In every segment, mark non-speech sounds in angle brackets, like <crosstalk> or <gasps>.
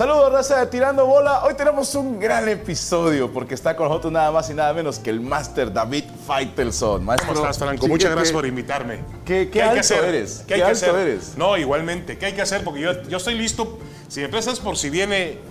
Saludos, raza de Tirando Bola. Hoy tenemos un gran episodio porque está con nosotros nada más y nada menos que el máster David Faitelson. Maestro, ¿Cómo estás, Franco? Muchas ¿qué- gracias por invitarme. qué- qué hay alto que hacer? eres? ¿Qué hay que hacer? eres. No, igualmente. ¿Qué hay que hacer? Porque yo, yo estoy listo. Si me prestas por si viene...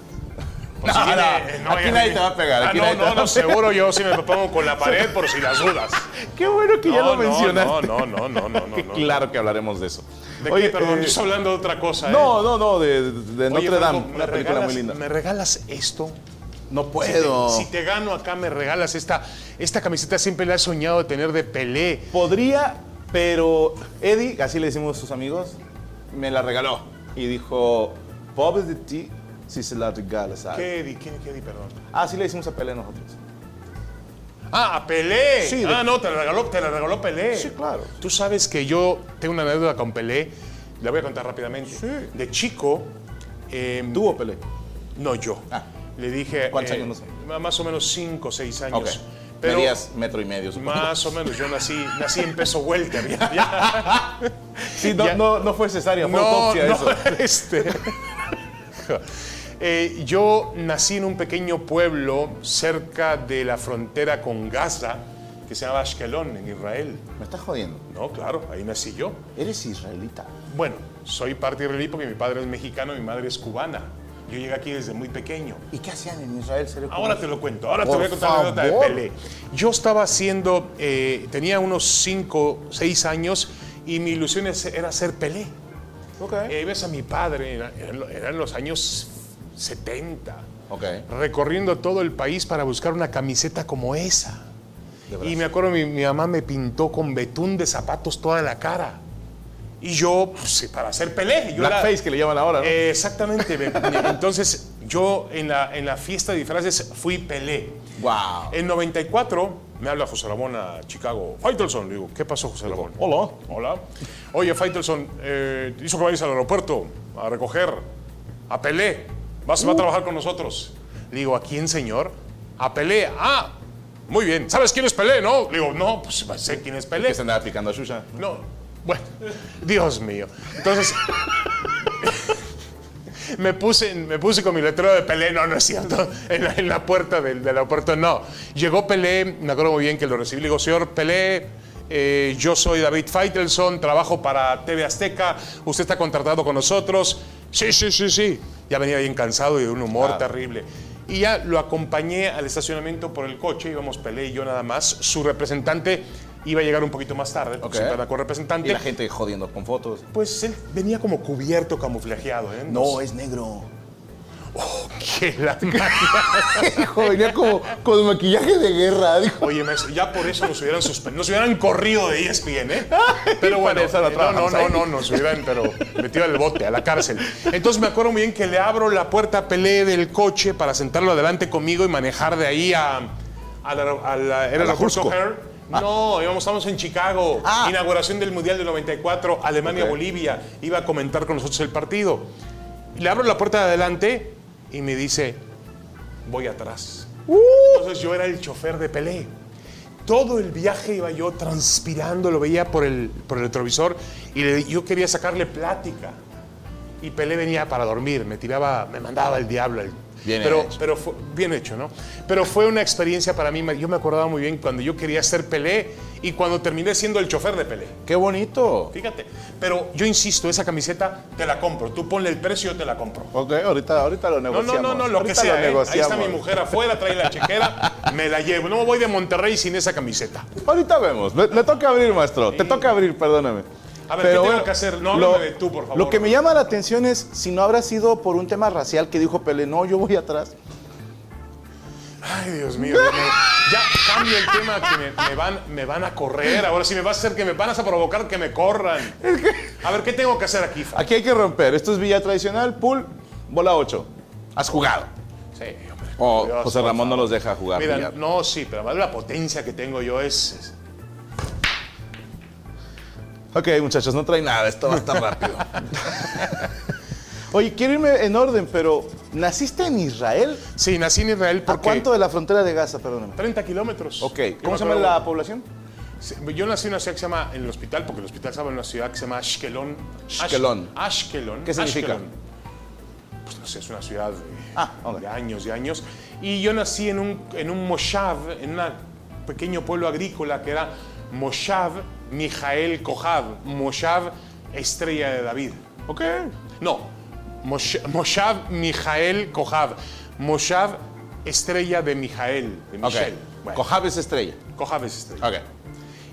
No, si viene no, aquí nadie te va a pegar, Ah, aquí no, te no, va seguro yo sí me pongo con la pared por si las dudas. <laughs> Qué bueno que ya lo mencionaste. No, no, no, no, no, no. Claro que hablaremos de eso. ¿De Oye, qué? Perdón, eh, yo estoy hablando de otra cosa. ¿eh? No, no, no, de, de Oye, Notre Dame, una ¿me película regalas- muy linda. ¿Me regalas esto? No Si te- puedo. Si te, gano acá, me regalas esta, esta camiseta. Siempre la he soñado de tener de Pelé. Podría, pero Eddie, así le decimos a sus amigos, me la regaló. Y dijo, pobres de ti si se la regalas a alguien". ¿Qué di? ¿Quién, qué di, perdón? Ah, sí le decimos a Pelé nosotros. Ah, a Pelé. Sí, de- Ah, no, te la regaló, te la regaló Pelé. Sí, claro. Tú sabes que yo tengo una anécdota con Pelé. La voy a contar rápidamente. Sí. De chico. eh, ¿Tuvo Pelé? No, yo. Ah. Le dije. ¿Cuántos eh, años, no sé? Más o menos 5 o 6 años. Ok. Pero Medías metro y medio, supongo. más o menos. Yo nací, nací en peso welter. ya- <laughs> ya. Sí, no, ya- no, no fue cesárea, fue No, autopsia no, eso. <laughs> este. <laughs> Eh, yo nací en un pequeño pueblo cerca de la frontera con Gaza, que se llama Ashkelon, en Israel. Me estás jodiendo. No, claro, ahí nací yo. Eres israelita. Bueno, soy parte israelí porque mi padre es mexicano y mi madre es cubana. Yo llegué aquí desde muy pequeño. ¿Y qué hacían en Israel? ¿Sería Ahora te lo cuento, ahora Por te voy a contar la anécdota de favor. Pelé. Yo estaba haciendo, eh, tenía unos 5, 6 años y mi ilusión era ser Pelé. Ok. Y ahí ves a mi padre, era- eran, eran los años 70, Ok. recorriendo todo el país para buscar una camiseta como esa. Y me acuerdo, mi, mi mamá me pintó con betún de zapatos toda la cara. Y yo, pues, para hacer Pelé. Yo era- Blackface que le llaman ahora, ¿no? Eh, exactamente. me- me- entonces, yo en la, en la fiesta de disfraces fui Pelé. wow. En 94 me habla José Ramón a Chicago. Faitelson, le digo, ¿qué pasó, José Ramón? Hola. Hola. Oye, Faitelson, eh, hizo que vayas al aeropuerto a recoger a Pelé. Vas, va a trabajar con nosotros. Le digo, ¿a quién, señor? A Pelé. Ah, muy bien. ¿Sabes quién es Pelé, no? Le digo, no, pues sé quién es Pelé. Que se andaba picando a Shusha. No, bueno, Dios mío. Entonces, <laughs> me puse, me puse con mi letrero de Pelé, no, no es cierto, en la, en la puerta del, del aeropuerto, no. Llegó Pelé, me acuerdo muy bien que lo recibí, le digo, señor Pelé, eh, yo soy David Faitelson, trabajo para TV Azteca, usted está contratado con nosotros. Sí, sí, sí, sí. Ya venía bien cansado y de un humor Claro. terrible. Y ya lo acompañé al estacionamiento por el coche, íbamos Pelé y yo nada más. Su representante iba a llegar un poquito más tarde, porque Ok. siempre anda con representante. Y la gente jodiendo con fotos. Pues él venía como cubierto, camuflajeado, ¿eh? No, es negro. Que la <laughs> Hijo, venía como con maquillaje de guerra. Dijo. Oye, maestro, ya por eso nos hubieran suspendido, nos hubieran corrido de ESPN, ¿eh? Pero bueno, no eh, no, no, no, no, nos hubieran, pero metido al bote, a la cárcel. Entonces me acuerdo muy bien que le abro la puerta a Pelé del coche para sentarlo adelante conmigo y manejar de ahí a, a la, a la- ¿era Ajusco. O'Hare? No, íbamos, estamos en Chicago, Ah. inauguración del Mundial del 94, Alemania, Ok. Bolivia, iba a comentar con nosotros el partido. Le abro la puerta de adelante y me dice, voy atrás. Entonces yo era el chofer de Pelé. Todo el viaje iba yo transpirando, lo veía por el, por el retrovisor y le- yo quería sacarle plática. Y Pelé venía para dormir, me tiraba, me mandaba el diablo. el- Bien pero, hecho. pero fue bien hecho, ¿no? Pero fue una experiencia para mí. Yo me acordaba muy bien cuando yo quería ser Pelé y cuando terminé siendo el chofer de Pelé. Qué bonito. Fíjate. Pero yo insisto, esa camiseta te la compro. Tú ponle el precio, yo te la compro. Ok, ahorita, ahorita lo No, negociamos. no, no, no, lo que sea. lo ¿eh? Ahí está mi mujer afuera, trae la chequera, <laughs> me la llevo. No me voy de Monterrey sin esa camiseta. Ahorita vemos. Me, me toca abrir, maestro. Te toca abrir, perdóname. A ver, ¿qué tengo que hacer? No, háblame de tú, por favor. Lo que me llama la atención es si no habrá sido por un tema racial que dijo Pelé, no, yo voy atrás. Ay, Dios mío. ya cambio el tema que me, me van, me van a correr. Ahora sí me vas a hacer que me van a provocar que me corran. A ver, ¿qué tengo que hacer aquí, Fa? Aquí hay que romper. Esto es Villa Tradicional, pool, bola 8. ¿Has jugado? Sí, hombre. O Dios, José Ramón no los deja jugar. Mira, no, sí, pero la potencia que tengo yo es... Ok, muchachos, no trae nada. Esto va a estar rápido. Oye, quiero irme en orden, pero ¿naciste en Israel? Sí, nací en Israel ¿A porque... cuánto de la frontera de Gaza, perdóname? 30 kilómetros. Ok, ¿cómo se llama la población? Yo nací en una ciudad que se llama, en el hospital, porque el hospital estaba en una ciudad que se llama Ashkelon. Ash- Ashkelon. Ashkelon. ¿Qué significa? Ashkelon. pues no sé, es una ciudad de, Ah, ok. de años y años. Y yo nací en un, en un moshav, en un pequeño pueblo agrícola que era Moshav Mijael Kohav, Moshav Estrella de David. Ok. No, Mosh- Moshav Mijael Kohav, Moshav Estrella de Mijael, de Ok. Michel. Bueno, es estrella. Kohav es estrella. Ok.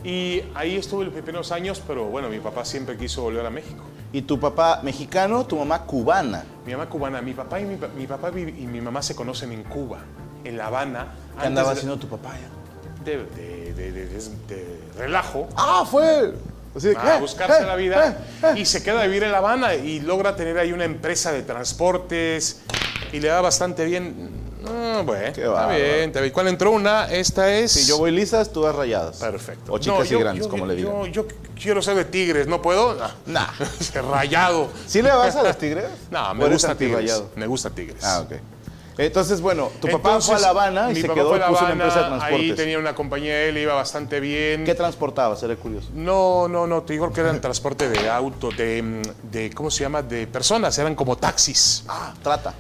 Y ahí estuve los primeros años, pero bueno, mi papá siempre quiso volver a México. Y tu papá mexicano, tu mamá cubana. Mi mamá cubana, mi papá y mi, mi papá y mi mamá se conocen en Cuba, en La Habana. ¿Qué andaba de- haciendo tu papá ya? De, de- de- de- de- de relajo. Ah, fue. Así de, a eh, buscarse eh, la vida eh, y se queda a vivir en La Habana y logra tener ahí una empresa de transportes y le da bastante bien. Ah, bueno, Qué está bien, está bien. ¿Cuál entró una? Esta es. Si yo voy lisas, tú vas rayadas. Perfecto. O chicas No, y grandes, yo- como le digan. Yo, yo quiero ser de Tigres, ¿no puedo? Nah. <laughs> Rayado. ¿Sí le vas a los tigres? <laughs> No, ¿O me gusta Tigres. Me gusta Tigres. Ah, ok. Entonces, bueno, tu papá Entonces, fue a La Habana y mi se papá quedó fue a La puso una Habana, empresa de transportes. Ahí tenía una compañía, él iba bastante bien. ¿Qué transportaba? Seré curioso. No, no, no, te digo que eran transporte de auto, de, de, ¿cómo se llama? De personas, eran como taxis. Ah, trata.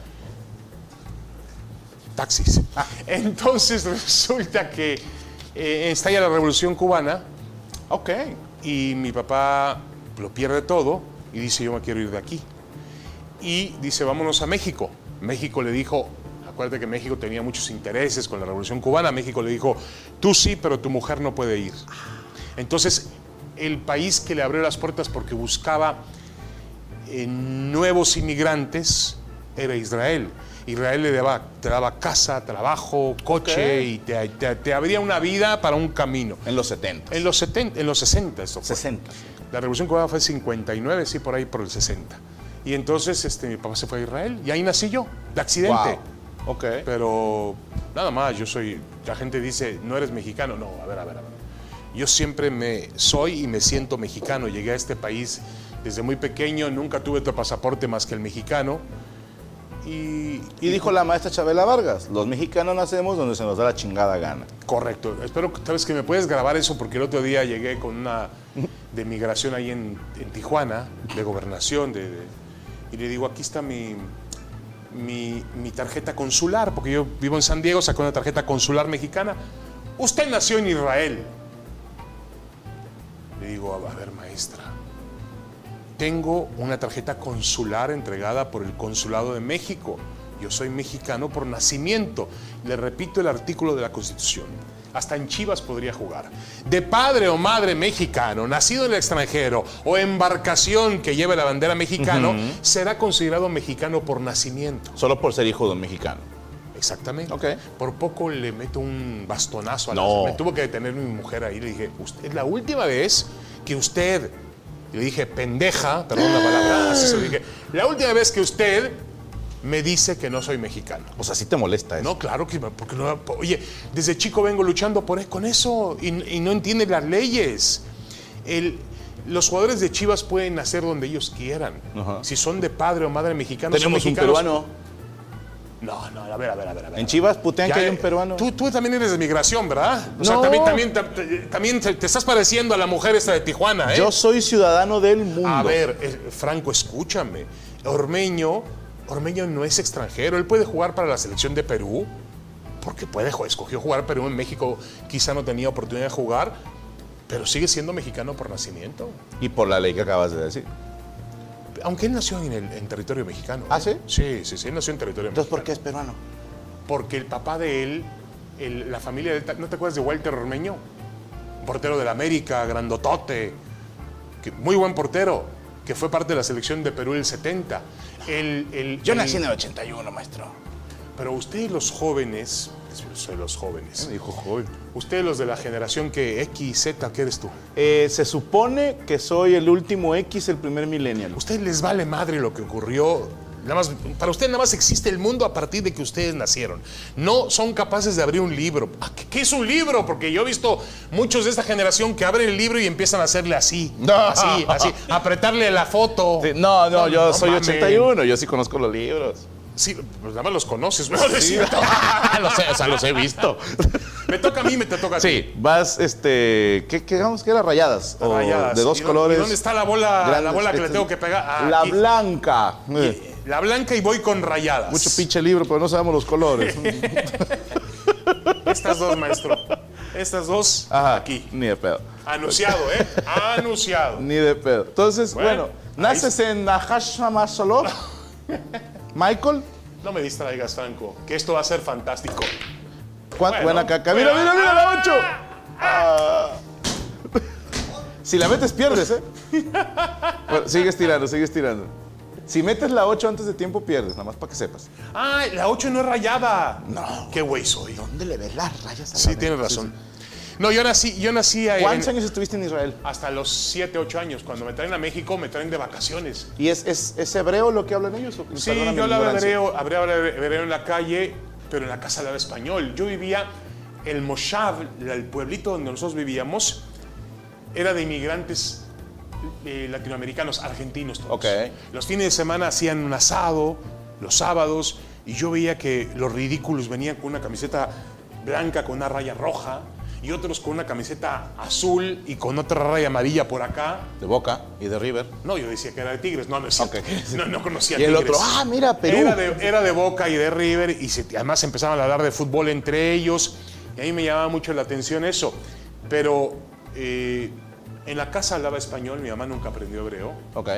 Taxis. Ah. Entonces <laughs> resulta que eh, estalla la revolución cubana Ok. y mi papá lo pierde todo y dice yo me quiero ir de aquí. Y dice vámonos a México. México le dijo, acuérdate que México tenía muchos intereses con la revolución cubana, México le dijo, tú sí, pero tu mujer no puede ir. Entonces el país que le abrió las puertas porque buscaba eh, nuevos inmigrantes era Israel. Israel le daba, te daba casa, trabajo, coche Ok. y te, te- te abría una vida para un camino. En los 70. En los 70, en los 60 eso fue. 60. La revolución cubana fue en 59, sí, por ahí por el 60. Y entonces este, mi papá se fue a Israel y ahí nací yo, de accidente. Wow. Ok. Pero nada más, yo soy, la gente dice, no eres mexicano. No, a ver, a ver, a ver. Yo siempre me soy y me siento mexicano. Llegué a este país desde muy pequeño, nunca tuve otro pasaporte más que el mexicano. Y, Y dijo la maestra Chabela Vargas, los mexicanos nacemos donde se nos da la chingada gana. Correcto. Espero que, sabes que me puedes grabar eso porque el otro día llegué con una de migración ahí en, en Tijuana, de gobernación, de, de- y le digo, aquí está mi, mi, mi tarjeta consular, porque yo vivo en San Diego, saqué una tarjeta consular mexicana. Usted nació en Israel. Le digo, a ver, maestra, tengo una tarjeta consular entregada por el Consulado de México. Yo soy mexicano por nacimiento. Le repito el artículo de la Constitución. Hasta en Chivas podría jugar. De padre o madre mexicano, nacido en el extranjero o embarcación que lleve la bandera mexicano, será considerado mexicano por nacimiento. Solo por ser hijo de un mexicano. Exactamente. Ok. Por poco le meto un bastonazo a la No. Me tuvo que detener mi mujer ahí. Le dije, usted, es la última vez que usted. le dije, pendeja, perdón la palabra, así se lo dije. La última vez que usted me dice que no soy mexicano. O sea, sí te molesta eso. No, claro que porque no. Oye, desde chico vengo luchando por, con eso y, y no entiende las leyes. El- los jugadores de Chivas pueden nacer donde ellos quieran. Ajá. Si son de padre o madre mexicano, son Tenemos un mexicanos. peruano. No, no, a ver, a ver, a ver. a ver. En Chivas putean Ya, que hay un peruano. Tú, tú también eres de migración, ¿verdad? O sea, No. también, también, tam- también te, te estás pareciendo a la mujer esta de Tijuana, ¿eh? Yo soy ciudadano del mundo. A ver, eh, Franco, escúchame. Ormeño, Ormeño no es extranjero. Él puede jugar para la selección de Perú. Porque puede, escogió jugar Perú en México. Quizá no tenía oportunidad de jugar. Pero sigue siendo mexicano por nacimiento. Y por la ley que acabas de decir. Aunque él nació en, el, en territorio mexicano. ¿Ah, ¿eh? sí? Sí, sí, sí. Él nació en territorio Entonces, ¿por mexicano. qué es peruano? Porque el papá de él, el- la familia de él, ¿no te acuerdas de Walter Ormeño? Portero del América, grandotote, que, muy buen portero, que fue parte de la selección de Perú el 70. El, el- Yo el- nací en el 81, maestro. Pero ustedes los jóvenes, soy los jóvenes, Me dijo joven. ustedes los de la generación que X, Z, ¿qué eres tú? Eh, se supone que soy el último X, el primer millennial. ustedes les vale madre lo que ocurrió. Nada más, para ustedes nada más existe el mundo a partir de que ustedes nacieron. No son capaces de abrir un libro. Ah, ¿Qué, es un libro? Porque yo he visto muchos de esta generación que abren el libro y empiezan a hacerle así. No. Así, así. Apretarle la foto. Sí, no, no, yo no soy mamen. 81, yo sí conozco los libros. Sí, pues nada más los conoces. <laughs> ¿no? Sí. <laughs> lo sé, o sea, los he visto. Me toca a mí, me te toca a ti. Sí, vas, este, ¿qué, qué digamos que era? Rayadas. o Rayadas. de dos ¿Y colores. y dónde está la bola, la bola que le Este, tengo que pegar? Ah, la aquí. blanca. Eh, La blanca y voy con rayadas. Mucho pinche libro, pero no sabemos los colores. <laughs> Estas dos, maestro. Estas dos, Ajá, aquí. Ni de pedo. Anunciado, ¿eh? Anunciado. Ni de pedo. Entonces, Bueno, bueno, naces en Nahashamasolov. Michael. No me distraigas, Franco, que esto va a ser fantástico. ¿Cuán- Bueno, buena caca. Mira, mira, mira la 8. <laughs> Si la metes, pierdes, ¿eh? <laughs> Bueno, sigues tirando, sigues tirando. Si metes la 8 antes de tiempo, pierdes, nada más para que sepas. Ah, la 8 no es rayada. No. Qué güey soy. ¿Dónde le ves las rayas a Sí, la tienes neta? razón. No, yo nací, yo nací en- ¿Cuántos años estuviste en Israel? hasta los 7, 8 años. Cuando me traen a México, me traen de vacaciones. ¿Y es, es, es hebreo lo que hablan ellos? o- Sí, yo hablaba hebreo, hablaba hebreo en la calle, pero en la casa hablaba español. Yo vivía, el Moshav, el pueblito donde nosotros vivíamos, era de inmigrantes eh, latinoamericanos, argentinos todos. Ok. Los fines de semana hacían un asado, los sábados, y yo veía que los ridículos venían con una camiseta blanca con una raya roja, y otros con una camiseta azul y con otra raya amarilla por acá. De Boca y de River. No, yo decía que era de Tigres. No, no es cierto. Ok. <laughs> No, no conocía Y el Tigres. otro, ah, mira, Perú. Era de, era de Boca y de River y se- además empezaban a hablar de fútbol entre ellos y a mí me llamaba mucho la atención eso. Pero eh, en la casa hablaba español, mi mamá nunca aprendió hebreo Ok.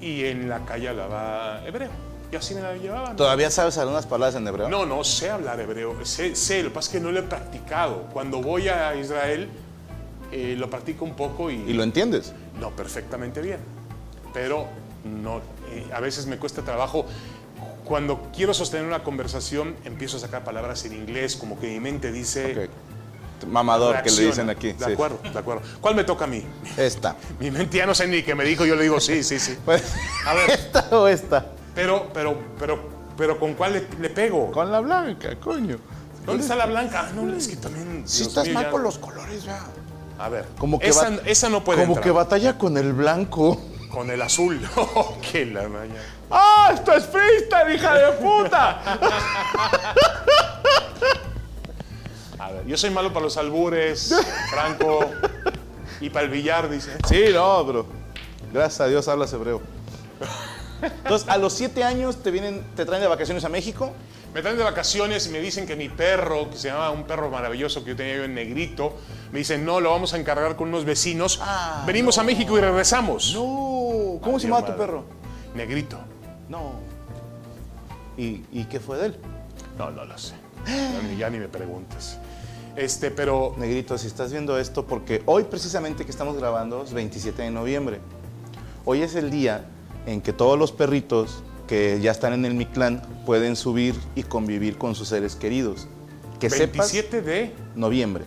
y en la calle hablaba hebreo. Y así me la llevaban. ¿Todavía sabes algunas palabras en hebreo? No, no sé hablar hebreo, sé, sé, lo que pasa es que no lo he practicado. Cuando voy a Israel eh, lo practico un poco ¿Y lo entiendes? no, perfectamente bien. Pero no, eh, a veces me cuesta trabajo. Cuando quiero sostener una conversación, empiezo a sacar palabras en inglés, como que mi mente dice. Ok. Mamador que le dicen aquí. De sí. acuerdo, de acuerdo. ¿Cuál me toca a mí? Esta. <laughs> Mi mente ya no sé ni qué me dijo, yo le digo sí, sí, sí. Pues, A ver. <laughs> ¿Esta o esta? Pero, pero, pero, pero ¿con cuál le, le pego? Con la blanca, coño. ¿Dónde está la blanca? Ah, no, es que también. Si Dios estás mío, mal ya- con los colores, ya. A ver, Como que esa, no puede Como entrar. que batalla con el blanco. Con el azul. <laughs> Oh, qué la maña. ¡Ah, esto es freestyle, hija de puta! Yo soy malo para los albures, <laughs> Franco, y para el billar, dice. Sí, no, bro. Gracias a Dios hablas hebreo. Entonces, a los siete años te vienen, te traen de vacaciones a México. Me traen de vacaciones y me dicen que mi perro, que se llama un perro maravilloso que yo tenía yo en negrito, me dicen, no, lo vamos a encargar con unos vecinos. Ah, Venimos a México y regresamos. No. ¿Cómo se llamaba tu perro? Negrito. No. ¿Y, y qué fue de él? No, no lo sé. Ya ni, ya ni me preguntes. Este, pero Negrito, si estás viendo esto, porque hoy precisamente que estamos grabando es 27 de noviembre. Hoy es el día en que todos los perritos que ya están en el Mictlán pueden subir y convivir con sus seres queridos. Que sepas, 27 de, noviembre.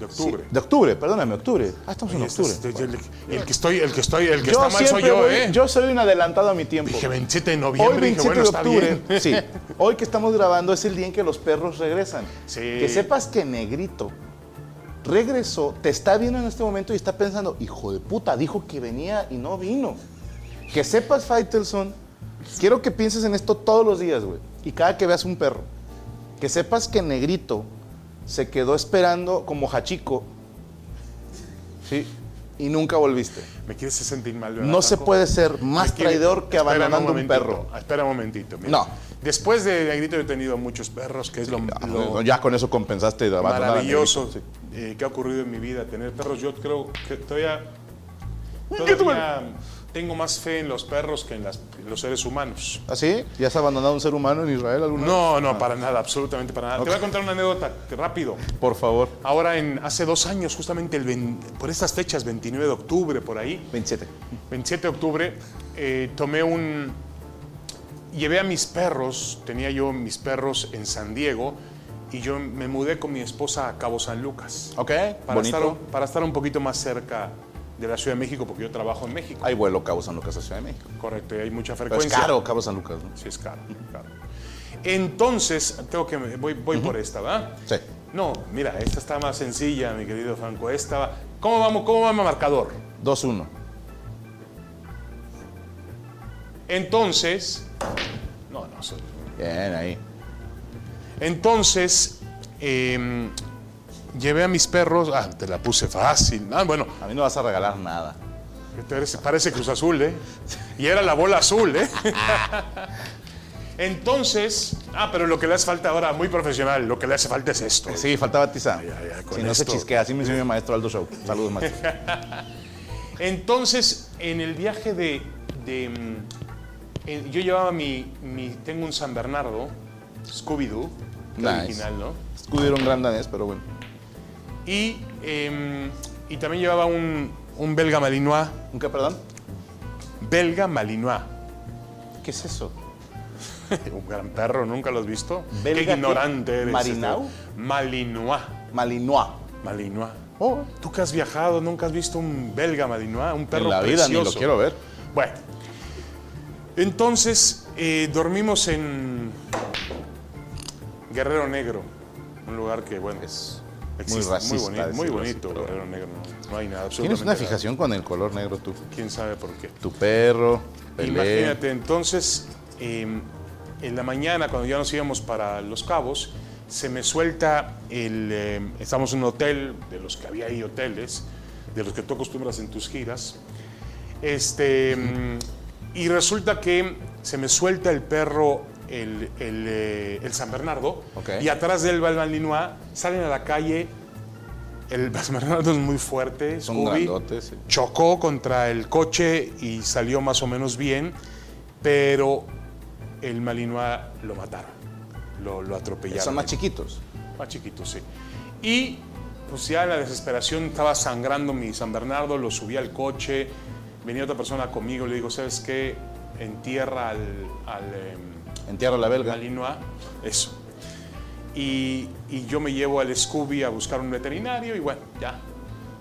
De Sí, octubre. de octubre, perdóname, octubre. Ah, estamos en octubre. este- este- el, el que estoy, el que estoy, el que yo está mal soy yo, voy- ¿eh? yo soy un adelantado a mi tiempo. Dije 27 de noviembre, Hoy dije, 27 bueno, de está octubre, bien. sí, hoy que estamos grabando es el día en que los perros regresan. Sí. Que sepas que Negrito regresó, te está viendo en este momento y está pensando, hijo de puta, dijo que venía y no vino. Que sepas, Faitelson, quiero que pienses en esto todos los días, güey. Y cada que veas un perro, que sepas que Negrito se quedó esperando como Hachico, ¿sí? Y nunca volviste. ¿Me quieres sentir mal, verdad, No se puede ser más quiere- traidor que Espérame abandonando un, perro. Espera un momentito. mira. No. Después de Negrito yo he tenido muchos perros, que es lo, lo Ya con eso compensaste de maravilloso sí. eh, que ha ocurrido en mi vida. Tener perros, yo creo que todavía, ¿Qué tú- todavía tengo más fe en los perros que en, las- en los seres humanos. ¿Ah, sí? ¿Ya has abandonado un ser humano en Israel alguna vez? No, no, para nada, absolutamente para nada. Te voy a contar una anécdota rápido. Por favor. Ahora, en, hace dos años, justamente el, por estas fechas, 29 de octubre, por ahí, 27. 27 de octubre, eh, tomé un... Llevé a mis perros, tenía yo mis perros en San Diego, y yo me mudé con mi esposa a Cabo San Lucas. Ok, Para bonito. estar, para estar un poquito más cerca de la Ciudad de México, porque yo trabajo en México. Hay vuelo Cabo San Lucas a Ciudad de México. Correcto, y hay mucha Pero es frecuencia. caro Cabo San Lucas, ¿no? Sí, es caro, caro. Entonces, tengo que... Voy, voy por esta, ¿verdad? Sí. No, mira, esta está más sencilla, mi querido Franco. Esta va... ¿Cómo vamos? ¿Cómo va mi marcador? 2-1. Entonces... No, no. Bien, ahí. Entonces, em, llevé a mis perros. Ah, te la puse fácil. Ah, bueno, A mí no vas a regalar nada. Parece, Cruz Azul, ¿eh? Y era la bola azul, ¿eh? <laughs> Entonces, ah, pero lo que le hace falta ahora, muy profesional, lo que le hace falta es esto. Sí, faltaba tiza. Si no se chisquea, así me enseñó mi maestro Aldo Show. Saludos, maestro. <laughs> Entonces, en el viaje de. de, mm, en- yo llevaba mi, mi- Tengo un San Bernardo, Scooby-Doo, Nice. original, ¿no? Escudieron un gran danés, pero bueno. Y, em, y también llevaba un, un belga malinois. ¿Un qué, perdón? Belga malinois. ¿Qué es eso? <laughs> un gran perro, ¿nunca lo has visto? ¿Belga qué qué? ignorante eres. ¿Marinau? este. Malinois. Malinois. Malinois. Oh, Tú que has viajado, nunca has visto un belga malinois, un perro en la vida ni lo quiero ver. Bueno, entonces eh, dormimos en Guerrero Negro, un lugar que, bueno, Es existe, racista muy bonito, muy así, bonito pero- Negro, no, no hay nada. Tienes una fijación con el color negro tú. ¿Quién sabe por qué? Tu perro. Imagínate, entonces, eh, en la mañana, cuando ya nos íbamos para Los Cabos, se me suelta el... eh, estamos en un hotel, de los que había ahí hoteles, de los que tú acostumbras en tus giras. Este, mm, y resulta que se me suelta el perro, el, el, eh, el San Bernardo, Ok. y atrás del Malinois salen a la calle. El San Bernardo es muy fuerte, Son Scooby grandotes. sí. chocó contra el coche y salió más o menos bien, pero el Malinois lo mataron, lo, lo atropellaron. Son más chiquitos. Más chiquito, sí. Y pues ya la desesperación estaba sangrando mi San Bernardo, lo subí al coche, venía otra persona conmigo, le digo, ¿sabes qué? Entierra al, al em, En tierra la belga. Malinois, eso. Y, y yo me llevo al Scooby a buscar un veterinario y bueno, ya.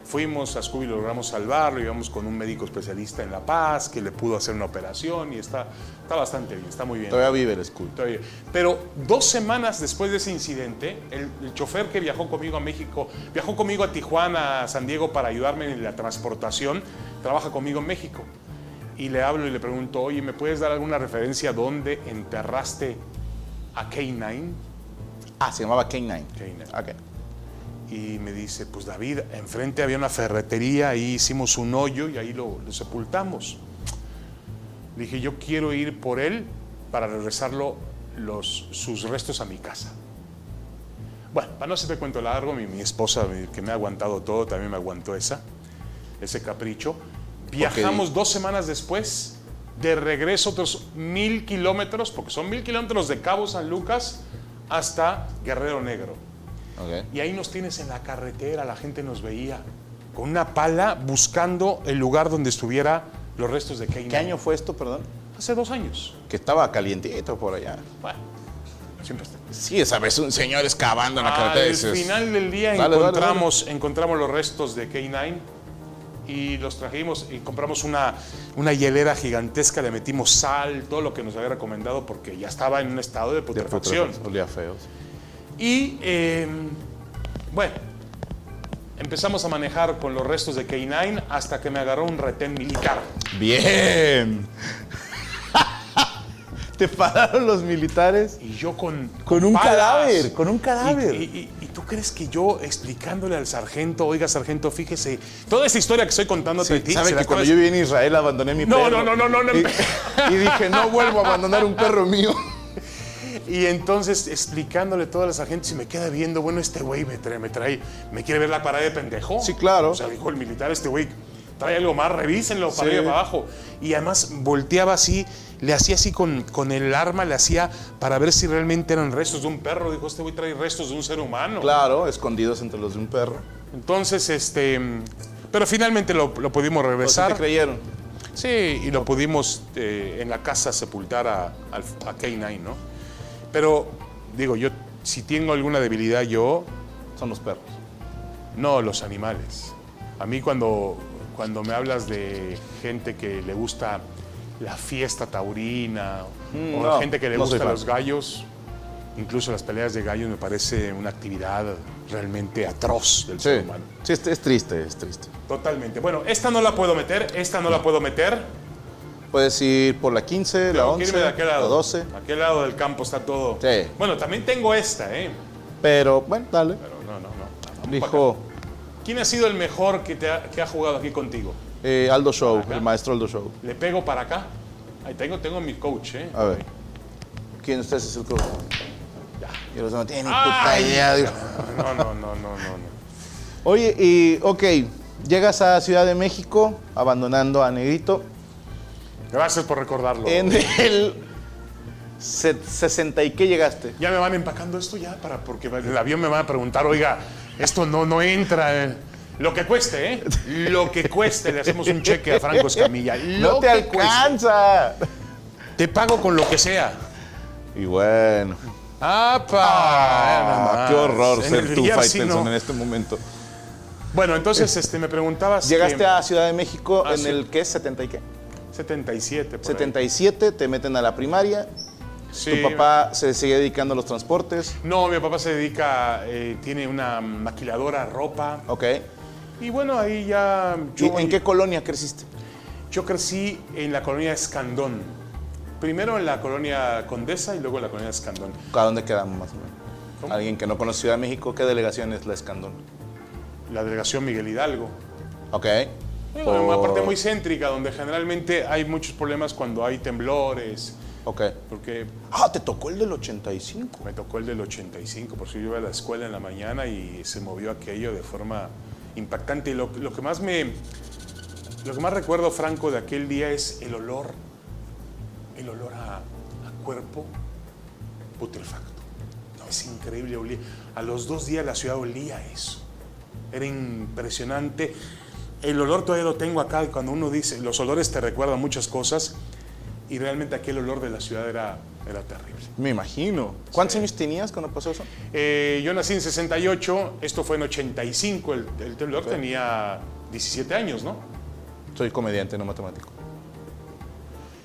Fuimos a Scooby, logramos salvarlo, íbamos con un médico especialista en La Paz que le pudo hacer una operación y está, está bastante bien, está muy bien. Todavía vive el Scooby. Todavía. Pero dos semanas después de ese incidente, el, el chofer que viajó conmigo a México, viajó conmigo a Tijuana, a San Diego para ayudarme en la transportación, trabaja conmigo en México. Y le hablo y le pregunto, oye, ¿me puedes dar alguna referencia dónde enterraste a K9? Ah, se llamaba K9. K9. Ok. Y me dice, pues David, enfrente había una ferretería, ahí hicimos un hoyo y ahí lo, lo sepultamos. Dije, yo quiero ir por él para regresarlo los, sus restos a mi casa. Bueno, para no hacerte cuento largo, mi, mi esposa, que me ha aguantado todo, también me aguantó esa, ese capricho. Viajamos dos semanas después, de regreso otros mil kilómetros, porque son mil kilómetros de Cabo San Lucas hasta Guerrero Negro. Ok. Y ahí nos tienes en la carretera, la gente nos veía con una pala buscando el lugar donde estuviera los restos de Kane. ¿Qué año fue esto, perdón? Hace dos años. Que estaba calientito por allá. Bueno, siempre está. Sí, esa vez un señor excavando en la carretera. Al dices, final del día Dale, dale, encontramos, encontramos los restos de K9 y los trajimos y compramos una, una hielera gigantesca, le metimos sal, todo lo que nos había recomendado porque ya estaba en un estado de de putrefacción. putrefacción, Olía feo. Y eh, bueno, empezamos a manejar con los restos de K9 hasta que me agarró un retén militar. Bien. Te pararon los militares Y yo con. con un palas. cadáver, con un cadáver. y- y- y tú crees que yo explicándole al sargento, oiga, sargento, fíjese, toda esta historia que estoy contándote Sí, de ti, ¿Sabe que cuando yo viví en Israel abandoné mi No, perro? no, no, no, no, no. Y, y dije, no vuelvo a abandonar un perro mío. <laughs> Y entonces explicándole todo al sargento y me queda viendo, bueno, este güey me trae, me trae, me quiere ver la parada de pendejo. Sí, claro. O sea, dijo el militar, este güey trae algo más, revísenlo para Sí. arriba y para abajo. Y además volteaba así, le hacía así con, con el arma, le hacía para ver si realmente eran restos de un perro. Dijo, este güey trae restos de un ser humano. Claro, escondidos entre los de un perro. Entonces, este, pero finalmente lo, lo pudimos Pues sí regresar. te creyeron. Sí, y lo pudimos eh, en la casa sepultar a, al- a K9, ¿no? Pero, digo, yo, si tengo alguna debilidad, yo, Son los perros. no los animales. A mí cuando, cuando me hablas de gente que le gusta la fiesta taurina, Mm, o no, gente que le no gusta los gallos, incluso las peleas de gallos me parece una actividad realmente atroz del Sí, ser humano. sí es, es triste, es triste. Totalmente. Bueno, esta no la puedo meter, esta no la puedo meter. Puedes ir por la 15, la Tengo que 11, irme de aquel la lado. 12. Aquel lado del campo está todo. Sí. Bueno, también tengo esta, ¿eh? Pero, bueno, dale. Pero no, no, no. Dijo. ¿Quién ha sido el mejor que, te ha, que ha jugado aquí contigo? Eh, Aldo Show, acá? el maestro Aldo Show. Le pego para acá. Ahí tengo, tengo mi coach, ¿eh? A ver. ¿Quién de ustedes es el coach? Ya. Y los no tienen ni puta idea. No, no, no, no, no. Oye, y ok, llegas a Ciudad de México, abandonando a Negrito. Gracias por recordarlo. En el se- 60 y qué llegaste. Ya me van empacando esto ya para porque el avión me van a preguntar, oiga, esto no, no entra. eh". Lo que cueste, ¿eh? Lo que cueste, le hacemos un cheque a Franco Escamilla. Lo No te que cueste. alcanza. Te pago con lo que sea. Y bueno. ¡Apa! Ah, qué horror ser sí, Faitelson, en este momento. Bueno, entonces este, me preguntabas. Llegaste que- a Ciudad de México Ah, en sí. el qué, 70 y qué. 77. por ahí. 77, te meten a la primaria. Sí. Tu papá se sigue dedicando a los transportes. No, mi papá se dedica, eh, tiene una maquiladora, ropa. Ok. Y bueno, ahí ya. ¿Y Yo, en qué colonia creciste? Yo crecí en la colonia Escandón. Primero en la colonia Condesa y luego en la colonia Escandón. ¿A dónde quedamos más o menos? ¿Cómo? Alguien que no conoce Ciudad de México, ¿qué delegación es la Escandón? La delegación Miguel Hidalgo. Ok. Bueno, Una parte muy céntrica donde generalmente hay muchos problemas cuando hay temblores. Ok. Porque Ah, te tocó el del 85. me tocó el del 85, por si yo iba a la escuela en la mañana y se movió aquello de forma impactante. Y lo, lo que más me. Lo que más recuerdo, Franco, de aquel día es el olor. El olor a, a cuerpo putrefacto. No, es increíble. olía- A los dos días la ciudad olía eso. Era impresionante. El olor todavía lo tengo acá. y Cuando uno dice, los olores te recuerdan muchas cosas. Y realmente aquel olor de la ciudad era, era terrible. Me imagino. ¿Cuántos años tenías cuando pasó eso? Eh, yo nací en 68, esto fue en 85, el, el temblor tenía 17 años, ¿no? Soy comediante, no matemático.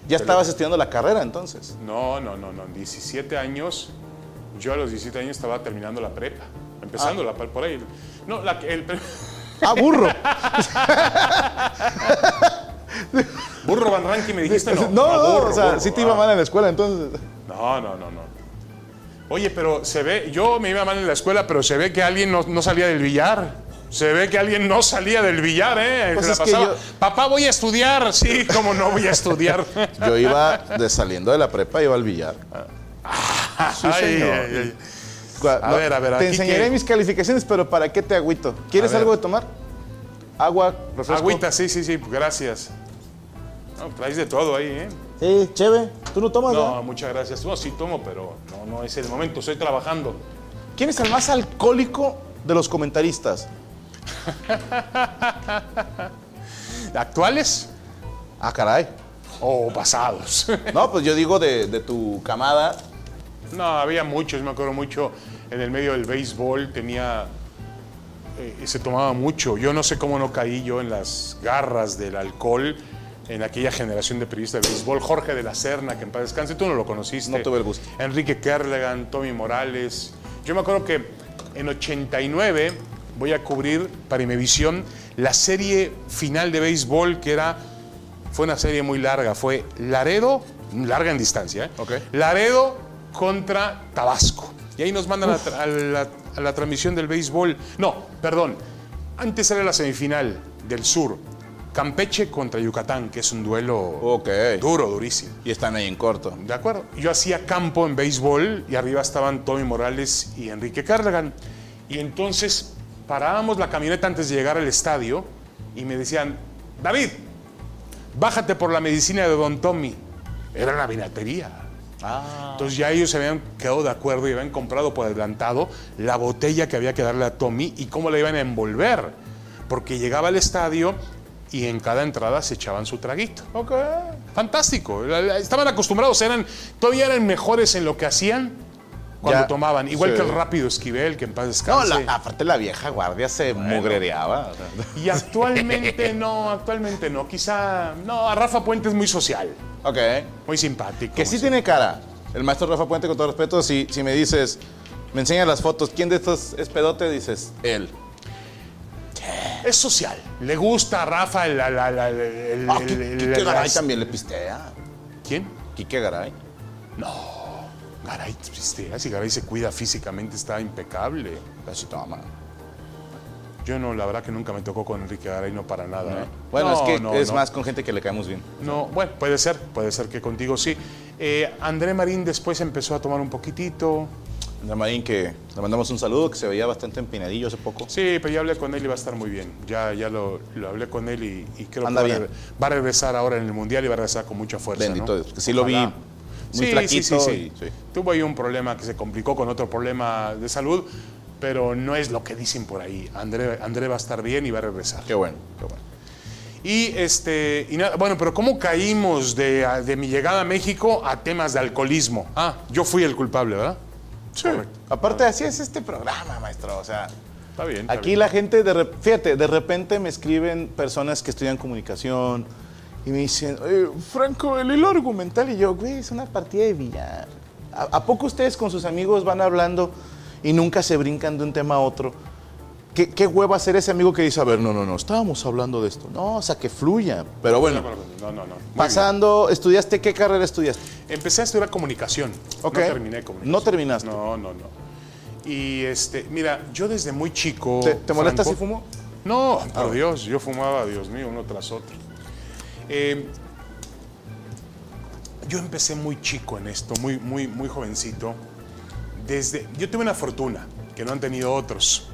Ya estabas estudiando la carrera entonces. No, no, no, no, 17 años, yo a los 17 años estaba terminando la prepa, empezando la por ahí. No, la, el, Ah, burro. <laughs> burro Van me dijiste, no. no, no, burro, o sea, burro, sí te iba ah. mal en la escuela entonces. No, no, no, no. Oye, pero se ve, yo me iba mal en la escuela, pero se ve que alguien no, no salía del billar. Se ve que alguien no salía del billar, ¿eh? Pues la pasaba, yo- Papá, voy a estudiar. Sí, como no voy a estudiar. <laughs> Yo iba de saliendo de la prepa, iba al billar. Sí, Ay, señor. ay, ay. Gua- A ver, a ver, Te aquí enseñaré que- mis calificaciones, pero ¿para qué te agüito? ¿Quieres algo de tomar? Agua, refresco. Agüita, sí, sí, sí, gracias. No, traes de todo ahí, ¿eh? Sí, chévere. ¿Tú no tomas? No, verdad? muchas gracias. No, sí tomo, pero no, no es el momento, estoy trabajando. ¿Quién es el más alcohólico de los comentaristas? <laughs> ¿Actuales Ah, caray. o pasados? <laughs> No, pues yo digo de, de tu camada. no, había muchos, me acuerdo mucho en el medio del béisbol, tenía. eh, se tomaba mucho. Yo no sé cómo no caí yo en las garras del alcohol en aquella generación de periodistas de béisbol. Jorge de la Serna, que en paz descanse, tú no lo conociste. No tuve el gusto. Enrique Kerlegan, Tommy Morales. Yo me acuerdo que en 89 voy a cubrir para Imevisión la serie final de béisbol que era fue una serie muy larga, fue Laredo, larga en distancia, ¿eh? Ok. Laredo contra Tabasco. Y ahí nos mandan a la, a la transmisión del béisbol. No, perdón. Antes era la semifinal del sur. Campeche contra Yucatán, que es un duelo Ok. duro, durísimo. Y están ahí en corto. De acuerdo. Yo hacía campo en béisbol y arriba estaban Tommy Morales y Enrique Carlegan. Y entonces parábamos la camioneta antes de llegar al estadio y me decían, David, bájate por la medicina de Don Tommy. Era la vinatería. Ah. Entonces ya ellos se habían quedado de acuerdo y habían comprado por adelantado la botella que había que darle a Tommy y cómo la iban a envolver. Porque llegaba al estadio y en cada entrada se echaban su traguito. Ok. Fantástico. Estaban acostumbrados, eran, todavía eran mejores en lo que hacían cuando Ya, tomaban. Igual sí. que el rápido Esquivel, que en paz No, descanse. la- aparte la vieja guardia se mugrereaba. o sea. Y actualmente <laughs> no, actualmente no. Quizá, no, a Rafa Puente es muy social, Ok. muy simpático. Que sí tiene cara. El maestro Rafa Puente, con todo respeto, si, si me dices, me enseñas las fotos, ¿quién de estos es pedote? Dices, él. Es social. Le gusta a Rafa el... el- Ah, el- Quique el- Garay también le pistea. ¿Quién? Quique Garay. Garay, pistea. Si Garay se cuida físicamente, está impecable. Casi toma. Yo no, la verdad que nunca me tocó con Enrique Garay, no para nada. ¿eh? Bueno, No, es que no, es no. más con gente que le caemos bien. No, bueno, puede ser, puede ser que contigo sí. Eh, André Marín después empezó a tomar un poquitito. André Marín, que le mandamos un saludo, que se veía bastante empinadillo hace poco. Sí, pero ya hablé con él y va a estar muy bien. Ya, ya lo, lo hablé con él y, y creo Anda que va a bien. va a regresar ahora en el Mundial y va a regresar con mucha fuerza. Bendito ¿no? Dios, sí lo vi muy flaquito y- sí. Tuvo ahí un problema que se complicó con otro problema de salud, pero no es lo que dicen por ahí. André, André va a estar bien y va a regresar. Qué bueno, qué bueno. Y este, y nada, bueno, pero ¿cómo caímos de, de mi llegada a México a temas de alcoholismo? Ah, yo fui el culpable, ¿verdad? Sí. Aparte, así es este programa, maestro. O sea, Está bien. está aquí bien. la gente, de fíjate, de repente me escriben personas que estudian comunicación y me dicen, "Oye, Franco, el hilo argumental. Y yo, güey, es una partida de billar. ¿A, a poco ustedes con sus amigos van hablando y nunca se brincan de un tema a otro? ¿Qué, qué hueva ser ese amigo que dice, a ver, no, no, no, estábamos hablando de esto. No, o sea, que fluya. Pero bueno, No, no, no. Muy pasando, ¿estudiaste qué carrera estudiaste? bien. Empecé a estudiar comunicación. Ok. No terminé comunicación. No terminaste. No, no, no. Y este, mira, yo desde muy chico. ¿Te, te molesta Franco- si fumo? No, por Dios, yo fumaba, Dios mío, uno tras otro. Eh, yo empecé muy chico en esto, muy, muy, muy jovencito. Desde, yo tuve una fortuna que no han tenido otros.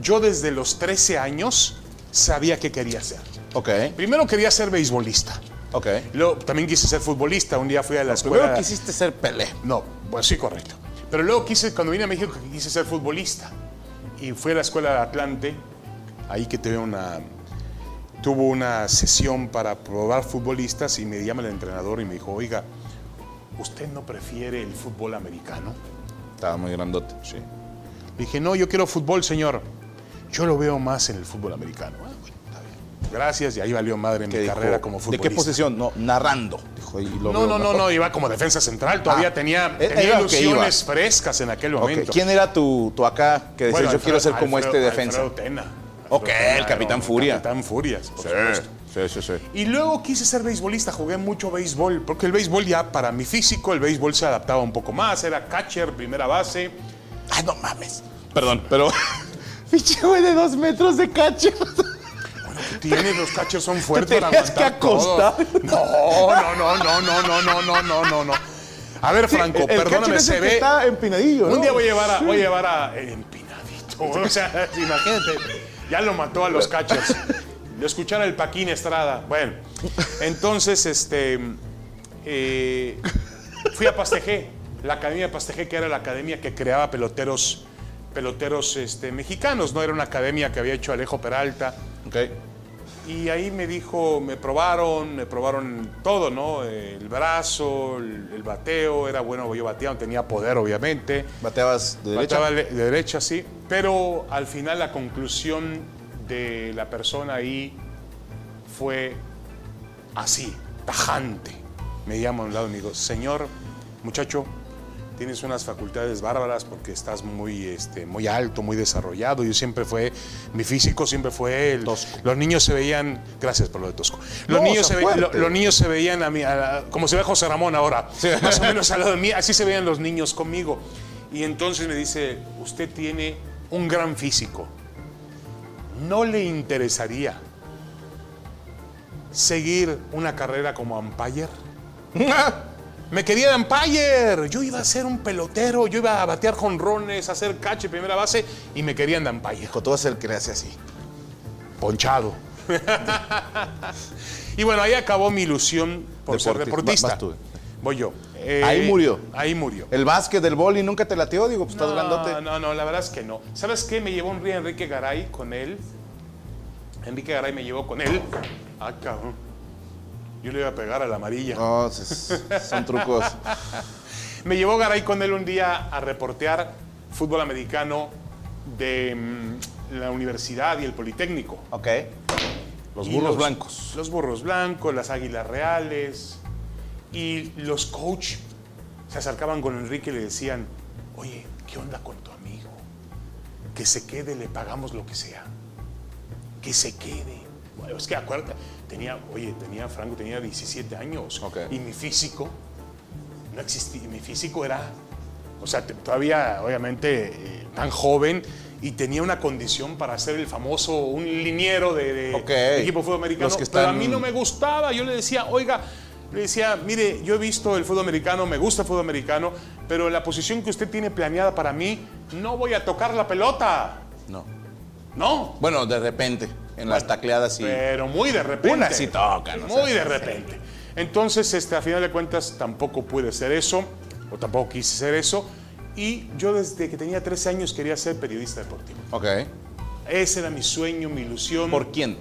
Yo desde los 13 años sabía qué quería hacer. Ok, Primero quería ser beisbolista. ok. Luego también quise ser futbolista. Un día fui a la escuela. Primero quisiste ser Pelé. No, pues sí, correcto. Pero luego quise, cuando vine a México, quise ser futbolista. Y fui a la escuela de Atlante, ahí que tuve una, tuvo una sesión para probar futbolistas y me llama el entrenador y me dijo, oiga, ¿usted no prefiere el fútbol americano? Estaba muy grandote. Sí. Le dije, no, yo quiero fútbol, señor. Yo lo veo más en el fútbol americano. Ah, bueno, está bien. Gracias, y ahí valió madre mi carrera como ¿De futbolista. qué posición? No, narrando. Dijo, y lo No, no, no, no, iba como defensa central. Todavía Ah, tenía, que ilusiones frescas en aquel momento. ¿Quién era tu, tu acá que decías, Bueno, yo quiero ser Alfredo- como este defensa? Alfredo Tena. Ok, Tena el Capitán un Furia. Capitán Furias, por supuesto. sí, sí, sí. Y luego quise ser beisbolista, jugué mucho béisbol, porque el béisbol ya para mi físico, el béisbol se adaptaba un poco más, era catcher, primera base. Ay, no mames. Perdón, pero... <laughs> Pinche güey de dos metros de catcher. Tienes, los catchers son fuertes Te para tenías que aguantar todo. acostar. No, no, no, no, no, no, no, no, no, no. A ver, Franco, El- perdóname, se ve... está empinadillo, ¿no? Un día voy a llevar a, voy a, llevar a el empinadito. O sea, <laughs> imagínate, ya lo mató a los catchers. De escuchar al Paquín Estrada. Bueno, entonces, este, eh, fui a Pastejé, la Academia de Pastejé, que era la academia que creaba peloteros, peloteros este, mexicanos, no era una academia que había hecho Alejo Peralta. Ok. Y ahí me dijo, me probaron, me probaron todo, ¿no? El brazo, el, el bateo, era bueno, yo bateaba, tenía poder, obviamente. ¿Bateabas de derecha? Bateaba de derecha, sí. Pero al final la conclusión de la persona ahí fue así, tajante. Me llama a un lado y me dijo, señor, muchacho, tienes unas facultades bárbaras porque estás muy, este, muy alto, muy desarrollado. Yo siempre fue, mi físico siempre fue el... Tosco. Los niños se veían, gracias por lo de tosco. Los, No, niños, se ve- lo- fuerte. los niños se veían a mí, a como se ve José Ramón ahora, más o menos <laughs> al lado de mí, así se veían los niños conmigo. Y entonces me dice, usted tiene un gran físico. ¿No le interesaría seguir una carrera como umpire? <laughs> Me quería de umpire. Yo iba a ser un pelotero, yo iba a batear jonrones, a hacer catch, primera base, y me querían de umpire. Tú vas a ser el que le hace así. Ponchado. <laughs> y bueno, ahí acabó mi ilusión por ser Deporti- deportista. vas tú. Voy yo. Eh, Ahí murió. Ahí murió. El básquet del boli nunca te lateó, digo, pues estás grandote. no, no, la verdad es que no. ¿Sabes qué? Me llevó un Enrique Garay con él. Enrique Garay me llevó con él. Ah, cabrón. Yo le iba a pegar a la amarilla. No, son trucos. <laughs> Me llevó Garay con él un día a reportear fútbol americano de mm, la universidad y el Politécnico. Ok. Los burros blancos. Los burros blancos, las águilas reales. Y los coach se acercaban con Enrique y le decían, oye, ¿qué onda con tu amigo? Que se quede, le pagamos lo que sea. Que se quede. Bueno, es que acuérdate, tenía, oye, tenía, Franco tenía 17 años. Ok. Y mi físico no existía. Mi físico era, o sea, todavía, obviamente, eh, tan joven y tenía una condición para ser el famoso, un liniero de, equipo de fútbol americano. Que Pero a están- mí no me gustaba. Yo le decía, oiga, le decía, mire, yo he visto el fútbol americano, me gusta el fútbol americano, pero la posición que usted tiene planeada para mí, no voy a tocar la pelota. No. No. Bueno, de repente, en las tacleadas sí. Pero muy de repente. Una sí tocan, o sea, Muy de repente. Entonces, este, a final de cuentas, tampoco pude ser eso, o tampoco quise ser eso. Y yo desde que tenía 13 años quería ser periodista deportivo. Ok. Ese era mi sueño, mi ilusión. ¿Por quién?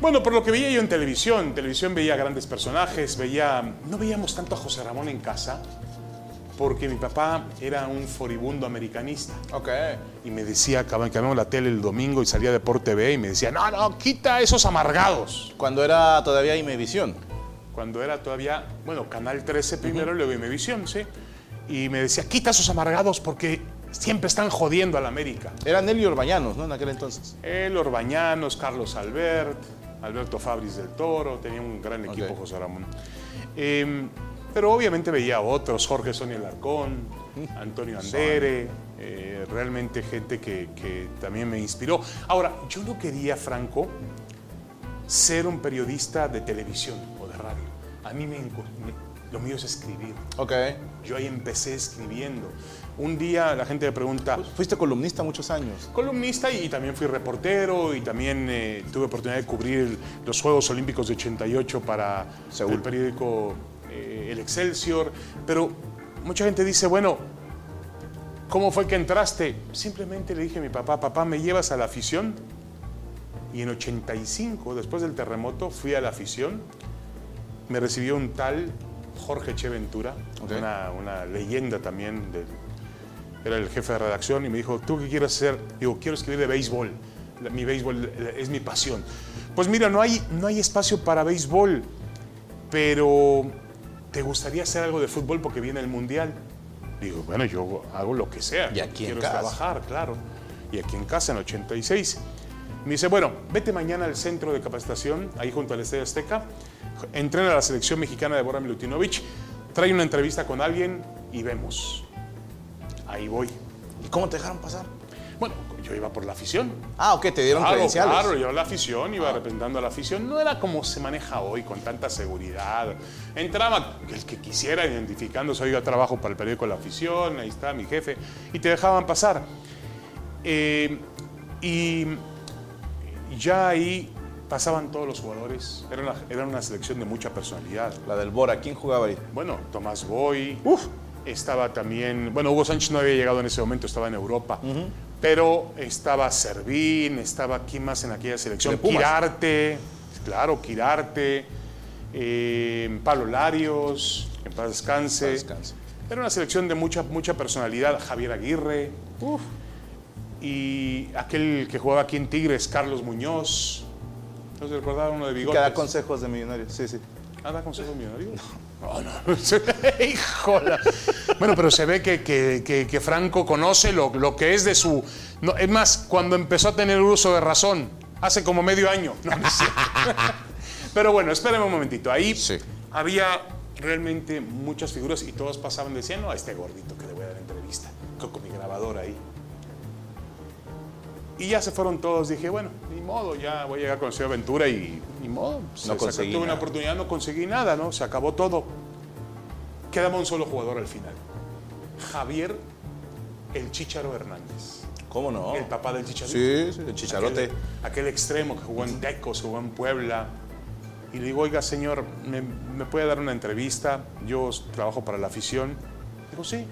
Bueno, por lo que veía yo en televisión. En televisión veía grandes personajes, veía... No veíamos tanto a José Ramón en casa, porque mi papá era un furibundo americanista. Ok. Y me decía, cambiamos la tele el domingo y salía de Por TV y me decía, no, no, quita esos amargados. Cuando era todavía Imevisión. Cuando era todavía, bueno, Canal 13 primero, luego Imevisión, sí. Y me decía, quita esos amargados porque siempre están jodiendo a la América. Eran Nelly Orbañanos, ¿no? En aquel entonces. El Orbañanos, Carlos Albert, Alberto Fabris del Toro, tenía un gran equipo. José Ramón. Eh, pero obviamente veía a otros, Jorge Sonia Larcón, Antonio Andere, eh, realmente gente que, que también me inspiró. Ahora, yo no quería, Franco, ser un periodista de televisión o de radio. A mí me, lo mío es escribir. Ok. Yo ahí empecé escribiendo. Un día la gente me pregunta, Fuiste columnista muchos años. columnista y también fui reportero y también eh, tuve oportunidad de cubrir el- los Juegos Olímpicos de 88 para Seúl. el periódico eh, El Excelsior. Pero mucha gente dice, bueno, ¿cómo fue que entraste? Simplemente le dije a mi papá, papá, ¿me llevas a la afición? Y en 85, después del terremoto, fui a la afición. Me recibió un tal Jorge Che Ventura, Ok. una, una leyenda también del, era el jefe de redacción y me dijo, ¿tú qué quieres hacer? Digo, quiero escribir de béisbol. La- Mi béisbol es mi pasión. Pues mira, no hay, no hay espacio para béisbol, pero ¿te gustaría hacer algo de fútbol porque viene el Mundial? Digo, bueno, yo hago lo que sea. Y aquí en quiero casa. trabajar, claro. Y aquí en casa, en 86. Me dice, bueno, vete mañana al centro de capacitación, ahí junto al Estadio Azteca, entrena a la selección mexicana de Bora Milutinovic, trae una entrevista con alguien y vemos. Ahí voy. ¿Y cómo te dejaron pasar? Bueno, yo iba por la afición. Ah, ok, te dieron Claro, credenciales. claro, yo la afición, iba representando a la afición. No era como se maneja hoy, con tanta seguridad. Entraba el que quisiera identificándose, oiga, trabajo para el periódico La Afición, ahí está mi jefe, y te dejaban pasar. Eh, y ya ahí pasaban todos los jugadores. Era una, era una selección de mucha personalidad. La del Bora, ¿quién jugaba ahí? Bueno, Tomás Boy. Estaba también, bueno, Hugo Sánchez no había llegado en ese momento, estaba en Europa. Pero estaba Servín, estaba quién más en aquella selección. De. Quirarte, claro, Quirarte, eh, Pablo Larios, en paz descanse. En paz descanse. Era una selección de mucha, mucha personalidad. Javier Aguirre. Y aquel que jugaba aquí en Tigres, Carlos Muñoz. ¿No se recordaba uno de Que bigotes? da consejos de millonarios. Sí, sí. ¿Ah, da consejo millonario? No, no. <laughs> Híjola. Bueno, pero se ve que, que- que- que Franco conoce lo, lo que es de su... no, es más, cuando empezó a tener uso de razón, hace como medio año. No, no cierto. <laughs> pero bueno, espérame un momentito. Ahí Sí. había realmente muchas figuras y todos pasaban diciendo, no, a este gordito que le voy a dar entrevista, co- con mi grabador ahí. Y ya se fueron todos. Dije, bueno, ni modo, ya voy a llegar con el señor Ventura y ni modo. Se No conseguí tuve una oportunidad, no conseguí nada, ¿no? Se acabó todo. Quedaba un solo jugador al final. Javier el Chícharo Hernández. ¿Cómo no? El papá del Chicharito. Sí, sí, el chicharote. Aquel, aquel extremo que jugó en Tecos, jugó en Puebla. Y le digo, oiga, señor, ¿me, me puede dar una entrevista? Yo trabajo para la afición. Digo, sí.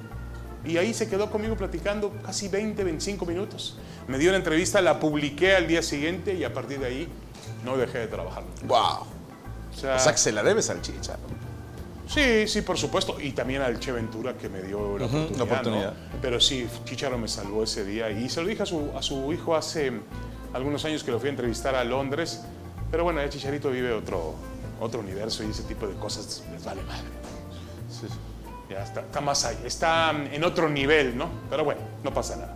Y ahí se quedó conmigo platicando casi 20, 25 minutos. Me dio una entrevista, la publiqué al día siguiente y a partir de ahí no dejé de trabajar. ¡Wow! O sea, O sea, que se la debes al chicha. sí, sí, por supuesto. Y también al Che Ventura que me dio la Ujú, la oportunidad. oportunidad. ¿no? Pero sí, Chicharo me salvó ese día. Y se lo dije a su, a su hijo hace algunos años que lo fui a entrevistar a Londres. Pero bueno, ya Chicharito vive otro, otro universo y ese tipo de cosas les vale madre. Sí, sí. Ya está, está más ahí, está en otro nivel, ¿no? Pero bueno, no pasa nada.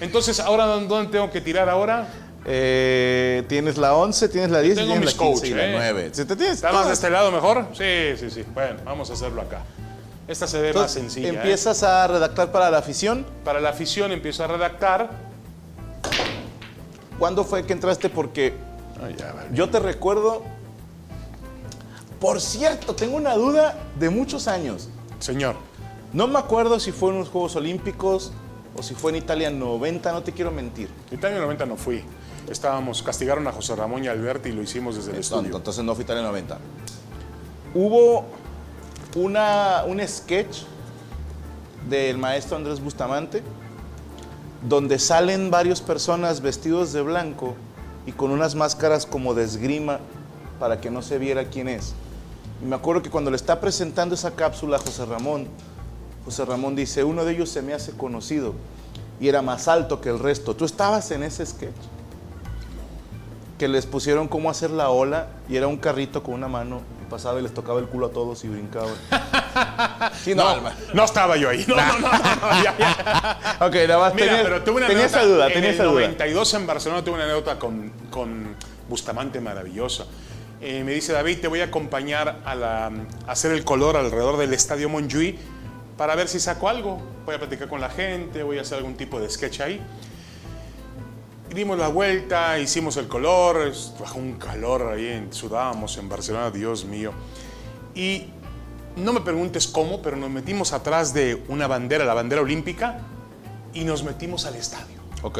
Entonces, ¿ahora dónde tengo que tirar ahora? Eh, tienes la 11, tienes la 10 y tienes mis la 15 coach, y la ¿eh? 9. ¿Sí te tienes ¿Está más de este lado mejor? Sí, sí, sí. Bueno, vamos a hacerlo acá. Esta se ve más sencilla. ¿eh? empiezas a redactar para la afición. Para la afición empiezo a redactar. ¿Cuándo fue que entraste? Porque Ay, ya, vale. yo te recuerdo. Por cierto, tengo una duda de muchos años. Señor, No me acuerdo si fue en los Juegos Olímpicos o si fue en Italia 90, no te quiero mentir. Italia 90 no fui. Estábamos, castigaron a José Ramón y Alberti y lo hicimos desde el No, estudio. entonces no fue Italia 90. Hubo una, un sketch del maestro Andrés Bustamante donde salen varias personas vestidos de blanco y con unas máscaras como de esgrima para que no se viera quién es. Y me acuerdo que cuando le está presentando esa cápsula a José Ramón, José Ramón dice, uno de ellos se me hace conocido y era más alto que el resto. ¿Tú estabas en ese sketch? Que les pusieron cómo hacer la ola y era un carrito con una mano y pasaba y les tocaba el culo a todos y brincaban. <laughs> Sí, No, no estaba yo ahí. No, no, no. no, ya, ya. <laughs> Ok, nada más Mira, tenía, pero tuve una tenía anécdota. esa duda, en el esa duda. 92 en Barcelona tuve una anécdota con, con Bustamante maravillosa. Eh, me dice, David, te voy a acompañar a, hacer el color alrededor del Estadio Montjuïc para ver si saco algo. Voy a platicar con la gente, voy a hacer algún tipo de sketch ahí. Y dimos la vuelta, hicimos el color, bajó un calor ahí, en- sudábamos en Barcelona, Dios mío. Y no me preguntes cómo, pero nos metimos atrás de una bandera, la bandera olímpica, y nos metimos al estadio. Ok.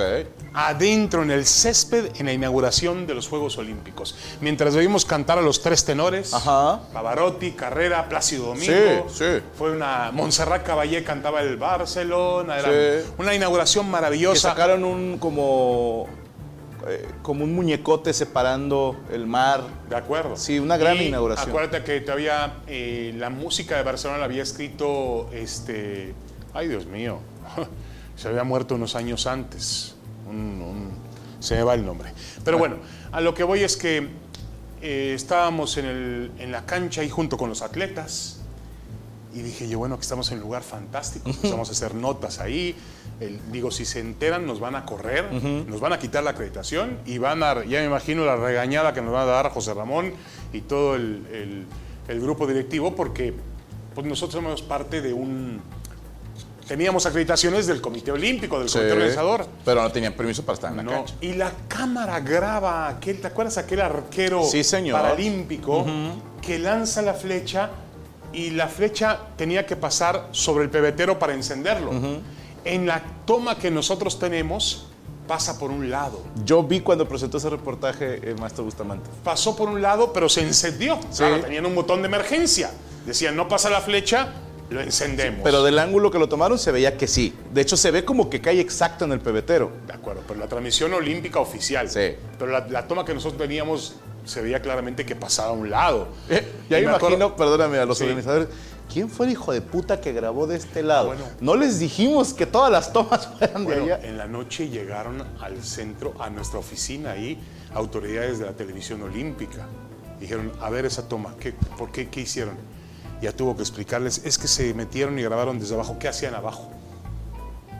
Adentro en el césped en la inauguración de los Juegos Olímpicos. Mientras oímos cantar a los tres tenores, Ajá. Pavarotti, Carrera, Plácido Domingo. Sí, sí. Fue una. Montserrat Caballé cantaba el Barcelona. Era Sí. una inauguración Que maravillosa. sacaron un como, eh, como un muñecote separando el mar. De acuerdo. Sí, una gran Y inauguración. Acuérdate que todavía eh, la música de Barcelona la había escrito este. Ay, Dios mío. <laughs> Se había muerto unos años antes. Un- un- se me va el nombre. Pero bueno, a lo que voy es que eh, estábamos en, el- en la cancha ahí junto con los atletas. Y dije yo, bueno, que estamos en un lugar fantástico. Empezamos a hacer notas ahí. El- digo, si se enteran, nos van a correr, nos van a quitar la acreditación y van a, ya me imagino la regañada que nos van a dar José Ramón y todo el, el- el grupo directivo, porque pues, nosotros somos parte de un. Teníamos acreditaciones del Comité Olímpico, del Comité Organizador. Pero no tenían permiso para estar en la No, cancha. y la cámara graba aquel, ¿te acuerdas aquel arquero Sí, señor. paralímpico que lanza la flecha y la flecha tenía que pasar sobre el pebetero para encenderlo? En la toma que nosotros tenemos, pasa por un lado. Yo vi cuando presentó ese reportaje el maestro Bustamante. Pasó por un lado, pero se encendió. Claro, tenían un botón de emergencia. Decían, no pasa la flecha, lo encendemos. Pero del ángulo que lo tomaron se veía que sí. De hecho, se ve como que cae exacto en el pebetero. De acuerdo, pero la transmisión olímpica oficial. Sí. Pero la, la toma que nosotros teníamos se veía claramente que pasaba a un lado. <laughs> Ya Y me acuerdo- imagino, perdóname, a los Sí. organizadores. ¿Quién fue el hijo de puta que grabó de este lado? Bueno. No les dijimos que todas las tomas <laughs> fueran Bueno, de allá. en la noche llegaron al centro, a nuestra oficina ahí, autoridades de la televisión olímpica. Dijeron, a ver esa toma, ¿qué, ¿por qué? ¿Qué hicieron? Ya tuvo que explicarles, es que se metieron y grabaron desde abajo. ¿Qué hacían abajo?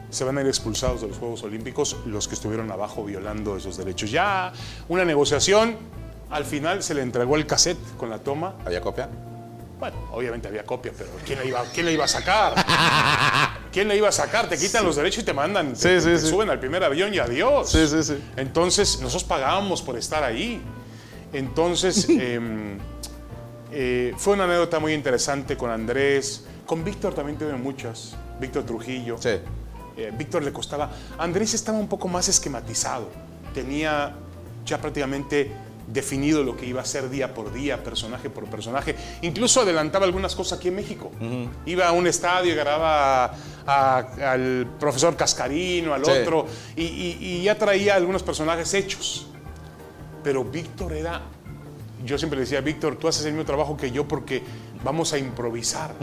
Se van a ir expulsados de los Juegos Olímpicos los que estuvieron abajo violando esos derechos. Ya una negociación, al final se le entregó el cassette con la toma. ¿Había copia? Bueno, obviamente había copia, pero ¿quién la iba, quién iba a sacar? <laughs> ¿Quién la iba a sacar? Te quitan los derechos y te mandan, te, Sí, sí, te sí. suben al primer avión y adiós. Sí, sí, sí. Entonces, nosotros pagábamos por estar ahí. Entonces, <laughs> em, eh, fue una anécdota muy interesante con Andrés. Con Víctor también tuve muchas. Víctor Trujillo. Sí. Eh, Víctor le costaba. Andrés estaba un poco más esquematizado. Tenía ya prácticamente definido lo que iba a hacer día por día, personaje por personaje. Incluso adelantaba algunas cosas aquí en México. Iba a un estadio y grababa a- a- al profesor Cascarino, al Sí. otro, y, y- y ya traía algunos personajes hechos. Pero Víctor era. Yo siempre le decía, Víctor, tú haces el mismo trabajo que yo porque vamos a improvisar.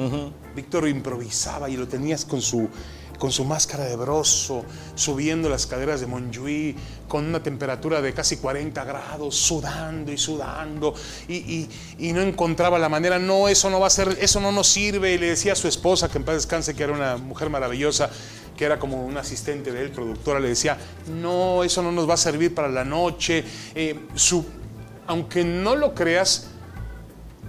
Víctor improvisaba y lo tenías con su, con su máscara de broso, subiendo las caderas de Montjuïc, con una temperatura de casi 40 grados, sudando y sudando, y, y- y no encontraba la manera, no, eso no va a ser, eso no nos sirve. Y le decía a su esposa, que en paz descanse, que era una mujer maravillosa, que era como un asistente de él, productora, le decía, no, eso no nos va a servir para la noche. Eh, su, aunque no lo creas,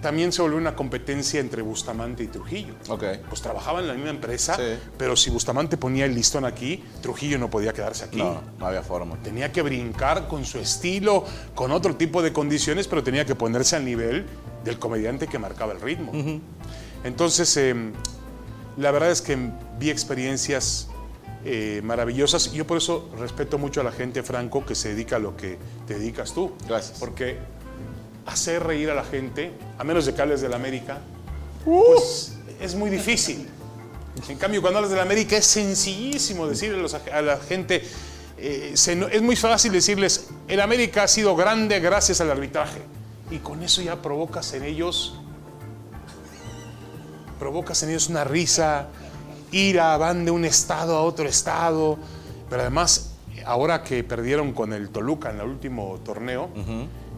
también se volvió una competencia entre Bustamante y Trujillo. Ok. Pues trabajaban en la misma empresa, Sí. pero si Bustamante ponía el listón aquí, Trujillo no podía quedarse aquí. No, no había forma. Tenía que brincar con su estilo, con otro tipo de condiciones, pero tenía que ponerse al nivel del comediante que marcaba el ritmo. Entonces, eh, la verdad es que vi experiencias eh, maravillosas y yo por eso respeto mucho a la gente, Franco, que se dedica a lo que te dedicas tú. Gracias. Porque hacer reír a la gente, a menos de que hables de la América, pues es muy difícil. En cambio, cuando hablas de la América es sencillísimo decirle a, los- a la gente, eh, se es muy fácil decirles, el América ha sido grande gracias al arbitraje. Y con eso ya provocas en ellos, provocas en ellos una risa, ira, van de un estado a otro estado. Pero además, ahora que perdieron con el Toluca en el último torneo,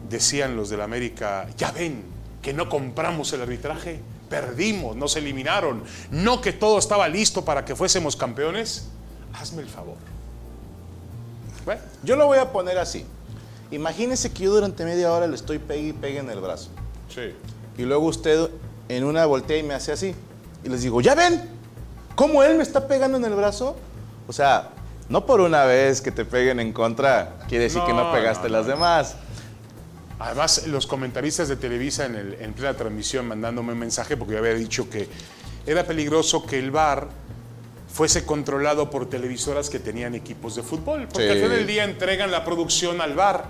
decían los del América, ya ven que no compramos el arbitraje, perdimos, nos eliminaron, no que todo estaba listo para que fuésemos campeones. Hazme el favor. Bueno, Yo lo voy a poner así. Imagínese que yo durante media hora le estoy pegue y pegue en el brazo. sí. Y luego usted en una voltea y me hace así. Y les digo, ¿ya ven? ¿Cómo él me está pegando en el brazo? O sea, no por una vez que te peguen en contra, quiere decir que no pegaste no, las demás. Además, los comentaristas de Televisa en, el, en plena transmisión mandándome un mensaje porque yo había dicho que era peligroso que el bar fuese controlado por televisoras que tenían equipos de fútbol, porque Sí. al final del día entregan la producción al bar.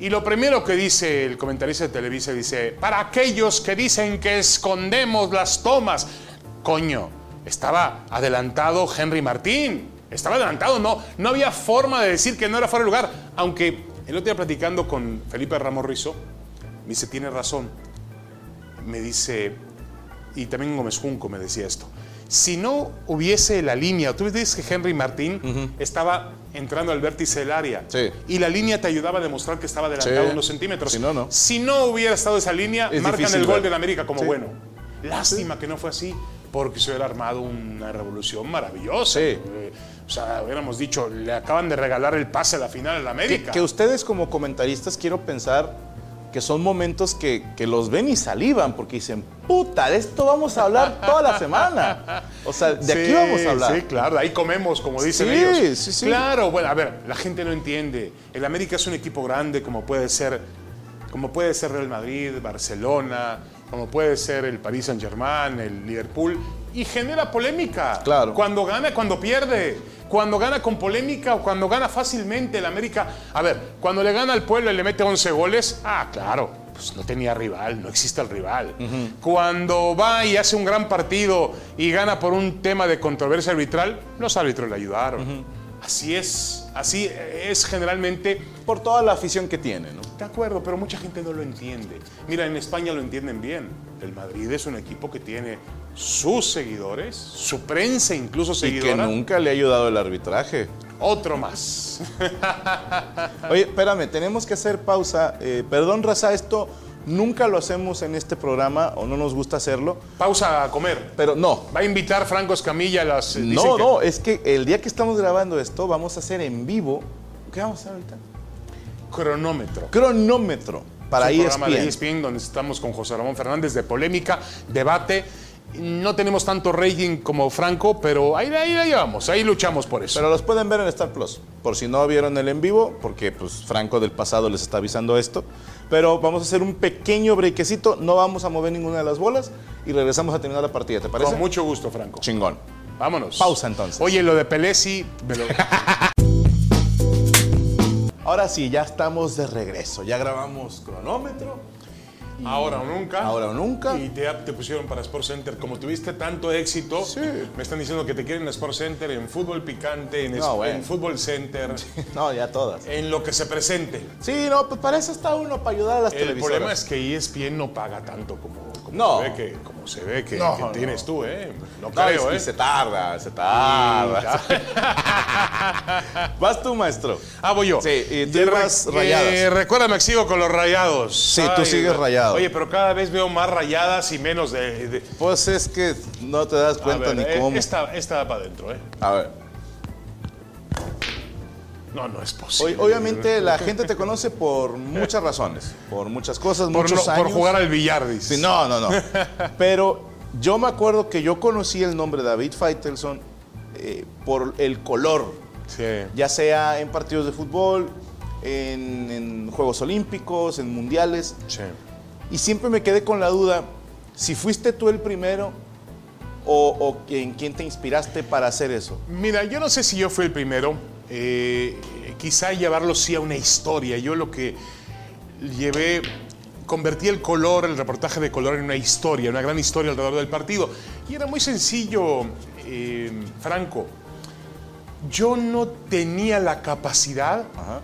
Y lo primero que dice el comentarista de Televisa dice, para aquellos que dicen que escondemos las tomas, coño, estaba adelantado Henry Martín, estaba adelantado, no, no había forma de decir que no era fuera de lugar, aunque el otro día platicando con Felipe Ramos Rizo, me dice, tiene razón, me dice, y también Gómez Junco me decía esto, si no hubiese la línea, tú ves que Henry Martín estaba entrando al vértice del área Sí. y la línea te ayudaba a demostrar que estaba adelantado Sí. unos centímetros. Si no, no. Si no hubiera estado esa línea, Es marcan difícil el gol ver. de la América como Sí. bueno. Lástima que no fue así, porque se hubiera armado una revolución maravillosa. Sí. Eh, O sea, hubiéramos dicho, le acaban de regalar el pase a la final a la América. que ustedes como comentaristas quiero pensar que son momentos que, que los ven y salivan porque dicen, puta, de esto vamos a hablar toda la semana. O sea, de aquí Sí, vamos a hablar. Sí, claro, ahí comemos, como dicen Sí, ellos. sí, sí. Claro, bueno, a ver, la gente no entiende. El América es un equipo grande, como puede ser, como puede ser Real Madrid, Barcelona, como puede ser el Paris Saint Germain, el Liverpool, y genera polémica. Claro. Cuando gana, cuando pierde. Cuando gana con polémica o cuando gana fácilmente el América. A ver, cuando le gana al pueblo y le mete 11 goles, ah, claro, pues no tenía rival, no existe el rival. Cuando va y hace un gran partido y gana por un tema de controversia arbitral, los árbitros le ayudaron. Así es, así es generalmente. Por toda la afición que tiene, ¿no? De acuerdo, pero mucha gente no lo entiende. Mira, en España lo entienden bien. El Madrid es un equipo que tiene sus seguidores, su prensa incluso Y que seguidora. nunca le ha ayudado el arbitraje. Otro más. <laughs> Oye, espérame, tenemos que hacer pausa. Eh, perdón, Raza, esto nunca lo hacemos en este programa o no nos gusta hacerlo. Pausa a comer. Pero no, Va a invitar Franco Escamilla a las. dicen no, que- no, es que el día que estamos grabando esto vamos a hacer en vivo. ¿Qué vamos a hacer ahorita? Cronómetro. Cronómetro para Es un programa de ESPN. ESPN donde estamos con José Ramón Fernández de polémica, debate. No tenemos tanto rating como Franco, pero ahí, ahí la llevamos, ahí luchamos por eso. Pero los pueden ver en Star Plus, por si no vieron el en vivo, porque pues Franco del pasado les está avisando esto. Pero vamos a hacer un pequeño brequecito, no vamos a mover ninguna de las bolas y regresamos a terminar la partida, ¿te parece? Con mucho gusto, Franco. Chingón. Vámonos. Pausa, entonces. Oye, lo de Pelé sí. me lo- <laughs> Ahora sí, ya estamos de regreso, ya grabamos cronómetro. Ahora o nunca. Ahora o nunca. Y te, te pusieron para Sports Center. Como tuviste tanto éxito, Sí. me están diciendo que te quieren en Sports Center, en fútbol picante, en, No, en fútbol center, No, ya todas. en lo que se presente. Sí, no, pues para eso está uno, para ayudar a las El televisoras. problema es que ESPN no paga tanto como, como No. se ve que, como se ve que, No, que no. tienes tú, ¿eh? No No, creo, y ¿eh? se tarda, se tarda. <laughs> Vas tú, maestro. Ah, voy yo. Sí, y tú re- rayadas. eh, recuérdame sigo con los rayados. Sí, tú sigues rayado. Oye, pero cada vez veo más rayadas y menos de. de- Pues es que no te das cuenta ver, ni eh, cómo. Esta, esta va para adentro, ¿eh? A ver. No, no es posible. obviamente la gente te conoce por muchas razones, por muchas cosas, por, muchos no- por años. jugar al billar, dices. Sí, no, no, no. <laughs> Pero yo me acuerdo que yo conocí el nombre David Faitelson eh, por el color, Sí. ya sea en partidos de fútbol, en, en Juegos Olímpicos, en Mundiales. sí. Y siempre me quedé con la duda si fuiste tú el primero o, o en quién te inspiraste para hacer eso. Mira, yo no sé si yo fui el primero. eh, quizá llevarlo sí a una historia. Yo lo que llevé, convertí el color, el reportaje de color en una historia, una gran historia alrededor del partido. Y era muy sencillo, eh, Franco. Yo no tenía la capacidad Ajá.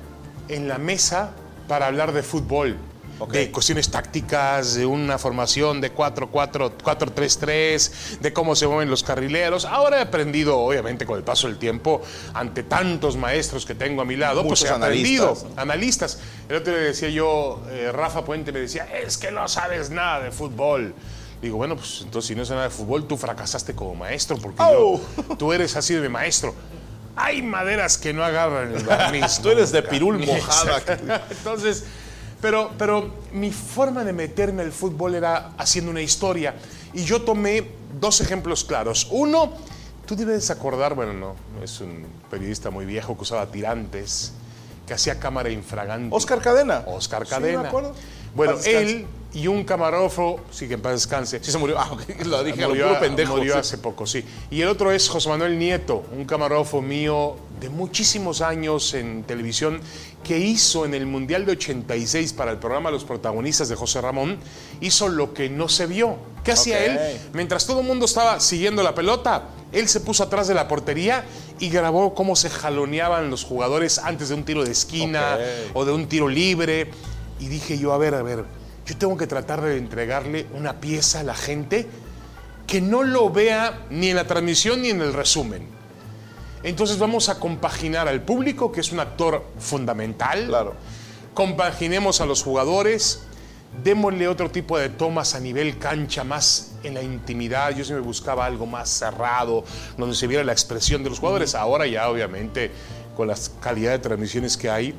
en la mesa para hablar de fútbol. Ok. De cuestiones tácticas, de una formación de 4-4, 4-3-3, de cómo se mueven los carrileros. Ahora he aprendido, obviamente, con el paso del tiempo, ante tantos maestros que tengo a mi lado, Muchos pues he aprendido. analistas. Analistas. El otro día decía yo, eh, Rafa Puente me decía, es que no sabes nada de fútbol. Digo, bueno, pues entonces si no sabes nada de fútbol, tú fracasaste como maestro, porque ¡Oh! yo- <laughs> tú eres así de mi maestro. Hay maderas que no agarran el barniz. <laughs> Tú eres de pirul mojada. <laughs> Entonces, pero, pero mi forma de meterme al fútbol era haciendo una historia. Y yo tomé dos ejemplos claros. Uno, tú debes acordar, bueno, no, es un periodista muy viejo que usaba tirantes, que hacía cámara infragante. Oscar Cadena. Oscar Sí, Cadena. me acuerdo. Bueno, él y un camarógrafo, sí que en paz descanse. Sí se murió. Ah, ok, <laughs> lo dije Murió, puro pendejo. murió sí. hace poco, sí. Y el otro es José Manuel Nieto, un camarógrafo mío de muchísimos años en televisión que hizo en el Mundial de 86 para el programa Los protagonistas de José Ramón, hizo lo que no se vio. ¿Qué hacía él? Mientras todo el mundo estaba siguiendo la pelota, él se puso atrás de la portería y grabó cómo se jaloneaban los jugadores antes de un tiro de esquina o de un tiro libre. Y dije yo, a ver, a ver, yo tengo que tratar de entregarle una pieza a la gente que no lo vea ni en la transmisión ni en el resumen. Entonces vamos a compaginar al público, que es un actor fundamental. Claro. Compaginemos a los jugadores, démosle otro tipo de tomas a nivel cancha, más en la intimidad. Yo siempre buscaba algo más cerrado, donde se viera la expresión de los jugadores. Ahora ya, obviamente, con la calidad de transmisiones que hay,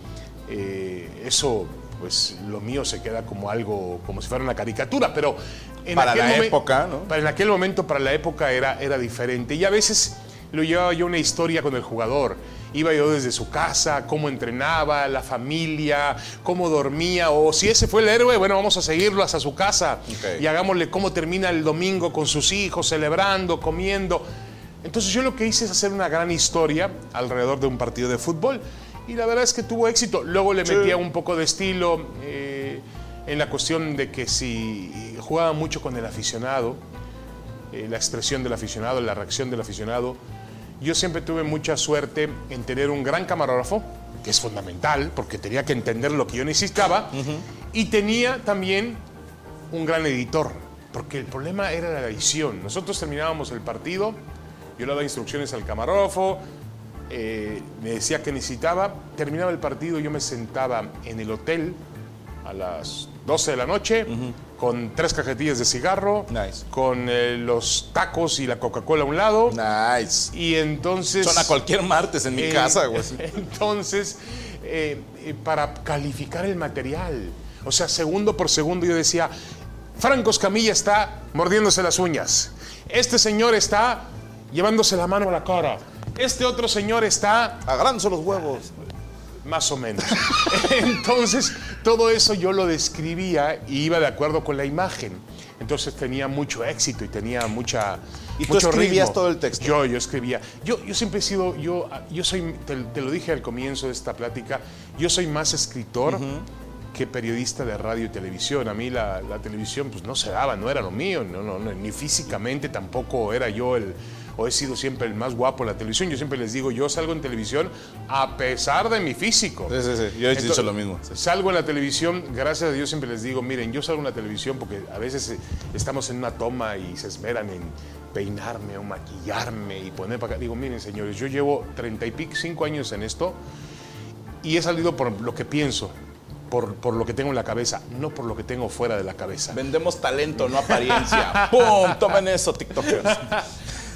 eh, eso, pues lo mío se queda como algo, como si fuera una caricatura, pero en Para aquel la época, ¿no? Para en aquel momento, para la época, era, era diferente. Y a veces lo llevaba yo una historia con el jugador. Iba yo desde su casa, cómo entrenaba, la familia, cómo dormía, o si ese fue el héroe, bueno, vamos a seguirlo hasta su casa y hagámosle cómo termina el domingo con sus hijos, celebrando, comiendo. Entonces yo lo que hice es hacer una gran historia alrededor de un partido de fútbol y la verdad es que tuvo éxito. Luego le metía un poco de estilo eh, en la cuestión de que si jugaba mucho con el aficionado, eh, la expresión del aficionado, la reacción del aficionado. Yo siempre tuve mucha suerte en tener un gran camarógrafo, que es fundamental, porque tenía que entender lo que yo necesitaba, y tenía también un gran editor, porque el problema era la edición. Nosotros terminábamos el partido, yo le daba instrucciones al camarógrafo, eh, me decía que necesitaba, terminaba el partido, yo me sentaba en el hotel a las 12 de la noche con tres cajetillas de cigarro, Nice. con eh, los tacos y la Coca-Cola a un lado. Nice. Y entonces... Son a cualquier martes en mi Eh, casa, güey. <laughs> Entonces, eh, eh, para calificar el material, o sea, segundo por segundo yo decía, Franco Escamilla está mordiéndose las uñas, este señor está llevándose la mano a la cara, este otro señor está Agranzo los huevos. más o menos. <laughs> Entonces, todo eso yo lo describía y iba de acuerdo con la imagen. Entonces tenía mucho éxito y tenía mucha. ¿Y tú mucho escribías ritmo. todo el texto? Yo, yo escribía. Yo, yo siempre he sido, yo, yo soy, te, te lo dije al comienzo de esta plática, yo soy más escritor que periodista de radio y televisión. A mí la, la televisión pues no se daba, no era lo mío, no, no, no, ni físicamente tampoco era yo el, o he sido siempre el más guapo en la televisión. Yo siempre les digo, yo salgo en televisión a pesar de mi físico. Sí, sí, sí. Yo he dicho lo mismo. sí. Salgo en la televisión, gracias a Dios siempre les digo, miren, yo salgo en la televisión porque a veces eh, estamos en una toma y se esmeran en peinarme o maquillarme y poner para acá. Digo, miren señores, yo llevo 30 y pico, 5 años en esto y he salido por lo que pienso, por, por lo que tengo en la cabeza, no por lo que tengo fuera de la cabeza. Vendemos talento, no apariencia. <laughs> ¡Pum! Tomen eso, TikTokers.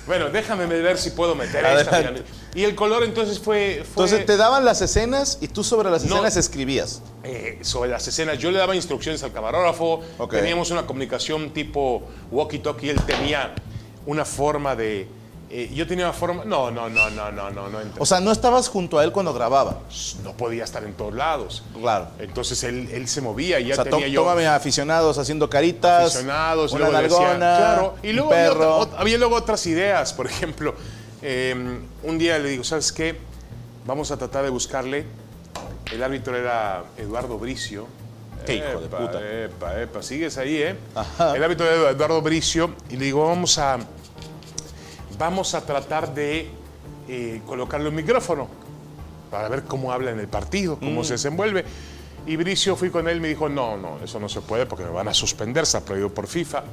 Bueno, déjame ver si puedo meter esta. Adelante. Y el color entonces fue... fue Entonces te daban las escenas y tú sobre las No. escenas escribías. eh, sobre las escenas. Yo le daba instrucciones al camarógrafo. Ok. Teníamos una comunicación tipo walkie-talkie. Él tenía una forma de... eh, yo tenía una forma... No, no, no, no, no, no, no. O sea, no estabas junto a él cuando grababa. no podía estar en todos lados. Claro. Entonces él, él se movía y ya o sea, tenía yo... tómame aficionados haciendo caritas. aficionados, y una luego decía, nalgona, claro, y luego había, otra- luego otras ideas, por ejemplo, eh, un día le digo, ¿sabes qué? Vamos a tratar de buscarle, el árbitro era Eduardo Bricio. Qué hijo de puta. Epa, epa, sigues ahí, ¿eh? Ajá. El árbitro era Eduardo Bricio, y le digo, vamos a, vamos a tratar de eh, colocarle un micrófono para ver cómo habla en el partido, cómo se desenvuelve. Y Bricio fui con él y me dijo, no, no, eso no se puede porque me van a suspender, está prohibido por FIFA.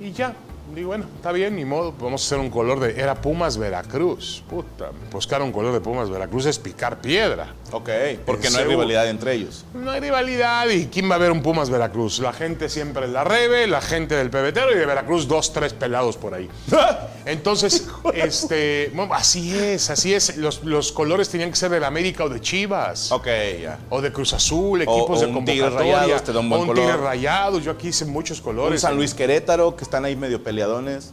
Y ya, digo, bueno, está bien, ni modo, vamos a hacer un color de... Era Pumas Veracruz, puta, buscar un color de Pumas Veracruz es picar piedra. Ok, porque En no hay rivalidad entre ellos. No hay rivalidad y ¿quién va a ver un Pumas Veracruz? La gente siempre es la Rebe, la gente del pebetero y de Veracruz dos, tres pelados por ahí. <laughs> Entonces, este, bueno, así es, así es. Los, los colores tenían que ser del América o de Chivas. ok, ya. O de Cruz Azul, equipos o de un Tigres convocatoria. Rayados, te da un buen o un color. Tigres Rayados. Yo aquí hice muchos Un colores. San Luis Querétaro, que están ahí medio peleadones.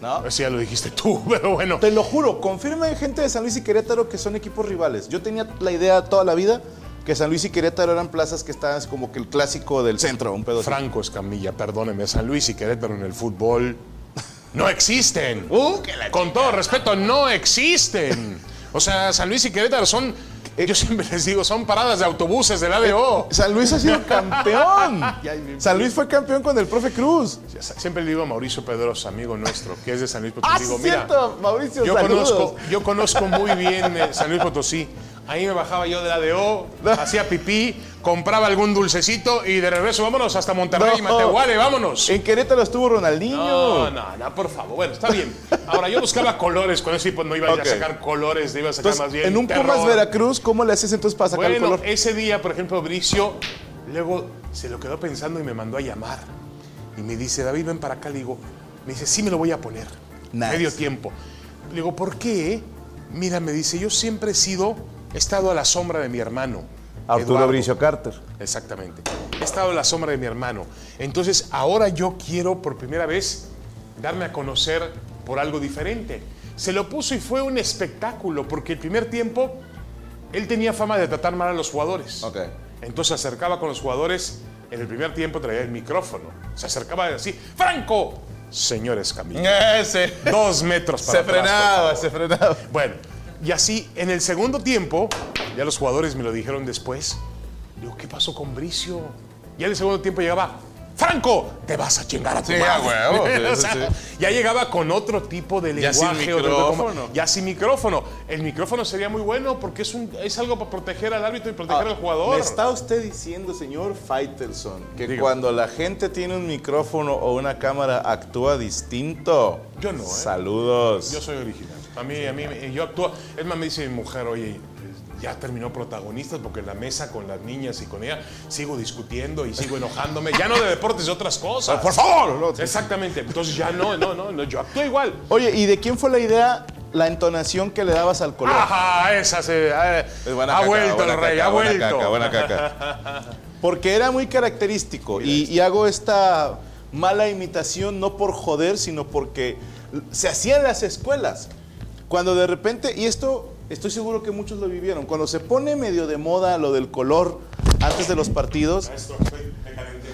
¿No? Eso ya lo dijiste tú, <laughs> pero bueno. Te lo juro, confirmen gente de San Luis y Querétaro que son equipos rivales. Yo tenía la idea toda la vida que San Luis y Querétaro eran plazas que estaban como que el clásico del centro, un pedo. Franco Escamilla, perdóneme, San Luis y Querétaro en el fútbol <laughs> no existen. Uh, que la Con todo respeto, no existen. O sea, San Luis y Querétaro son, yo siempre les digo, son paradas de autobuses del ADO. San Luis ha sido campeón. <laughs> San Luis fue campeón con el profe Cruz. Siempre le digo a Mauricio Pedrosa, amigo nuestro, que es de San Luis Potosí, Ah, digo, mira, cierto, Mauricio, yo saludos. conozco, yo conozco muy bien eh, San Luis Potosí. Ahí me bajaba yo del ADO, hacía pipí, compraba algún dulcecito y de regreso vámonos hasta Monterrey, No. Matehuale, vámonos. En Querétaro estuvo Ronaldinho. No, no, no, por favor. Bueno, está bien. Ahora, yo buscaba colores, con ese tipo no iba a ir Ok. a sacar colores, iba a sacar Entonces, más bien en un terror. Pumas Veracruz, ¿cómo le haces entonces para sacar el Bueno, color? ese día, por ejemplo, Bricio, luego se lo quedó pensando y me mandó a llamar. Y me dice, David, ven para acá. Le digo, me dice, sí me lo voy a poner. Nice. Medio tiempo. Le digo, ¿por qué? Mira, me dice, yo siempre he sido, he estado a la sombra de mi hermano. Arturo Eduardo. Bricio Carter. Exactamente. He estado a la sombra de mi hermano. Entonces, ahora yo quiero por primera vez darme a conocer por algo diferente. Se lo puso y fue un espectáculo, porque el primer tiempo él tenía fama de tratar mal a los jugadores. Ok. Entonces se acercaba con los jugadores, en el primer tiempo traía el micrófono. Se acercaba así, ¡Franco! Señores Camilo. Ese. Dos metros para Se atrás, frenaba, se frenaba. Bueno, y así en el segundo tiempo, ya los jugadores me lo dijeron después. Digo, ¿qué pasó con Bricio? Y en el segundo tiempo llegaba, Franco, te vas a chingar a tu Sí, madre". a huevo, sí, <laughs> O sí, sea, sí. Ya llegaba con otro tipo de Ya sin lenguaje. otro tipo- micrófono. ya sin micrófono. El micrófono sería muy bueno porque es, un, es algo para proteger al árbitro y proteger al jugador. Ah, Me está usted diciendo, señor Faitelson, que cuando la gente tiene un micrófono o una cámara actúa distinto. Yo no, ¿eh? Saludos. Yo soy original. A mí, a mí, yo actúo. Es más, me dice mi mujer, oye, ya terminó protagonistas porque en la mesa con las niñas y con ella sigo discutiendo y sigo enojándome. Ya no de deportes, de otras cosas. Por favor. no. Exactamente. Entonces ya no, no, no, no, yo actúo igual. Oye, ¿y de quién fue la idea, la entonación que le dabas al color? Ajá, esa se. eh, Es buena ha caca, vuelto buena el rey, caca, ha buena vuelto. caca, buena caca. <laughs> Porque era muy característico y, y hago esta mala imitación no por joder, sino porque se hacía en las escuelas. Cuando de repente, y esto estoy seguro que muchos lo vivieron, cuando se pone medio de moda lo del color antes de los partidos.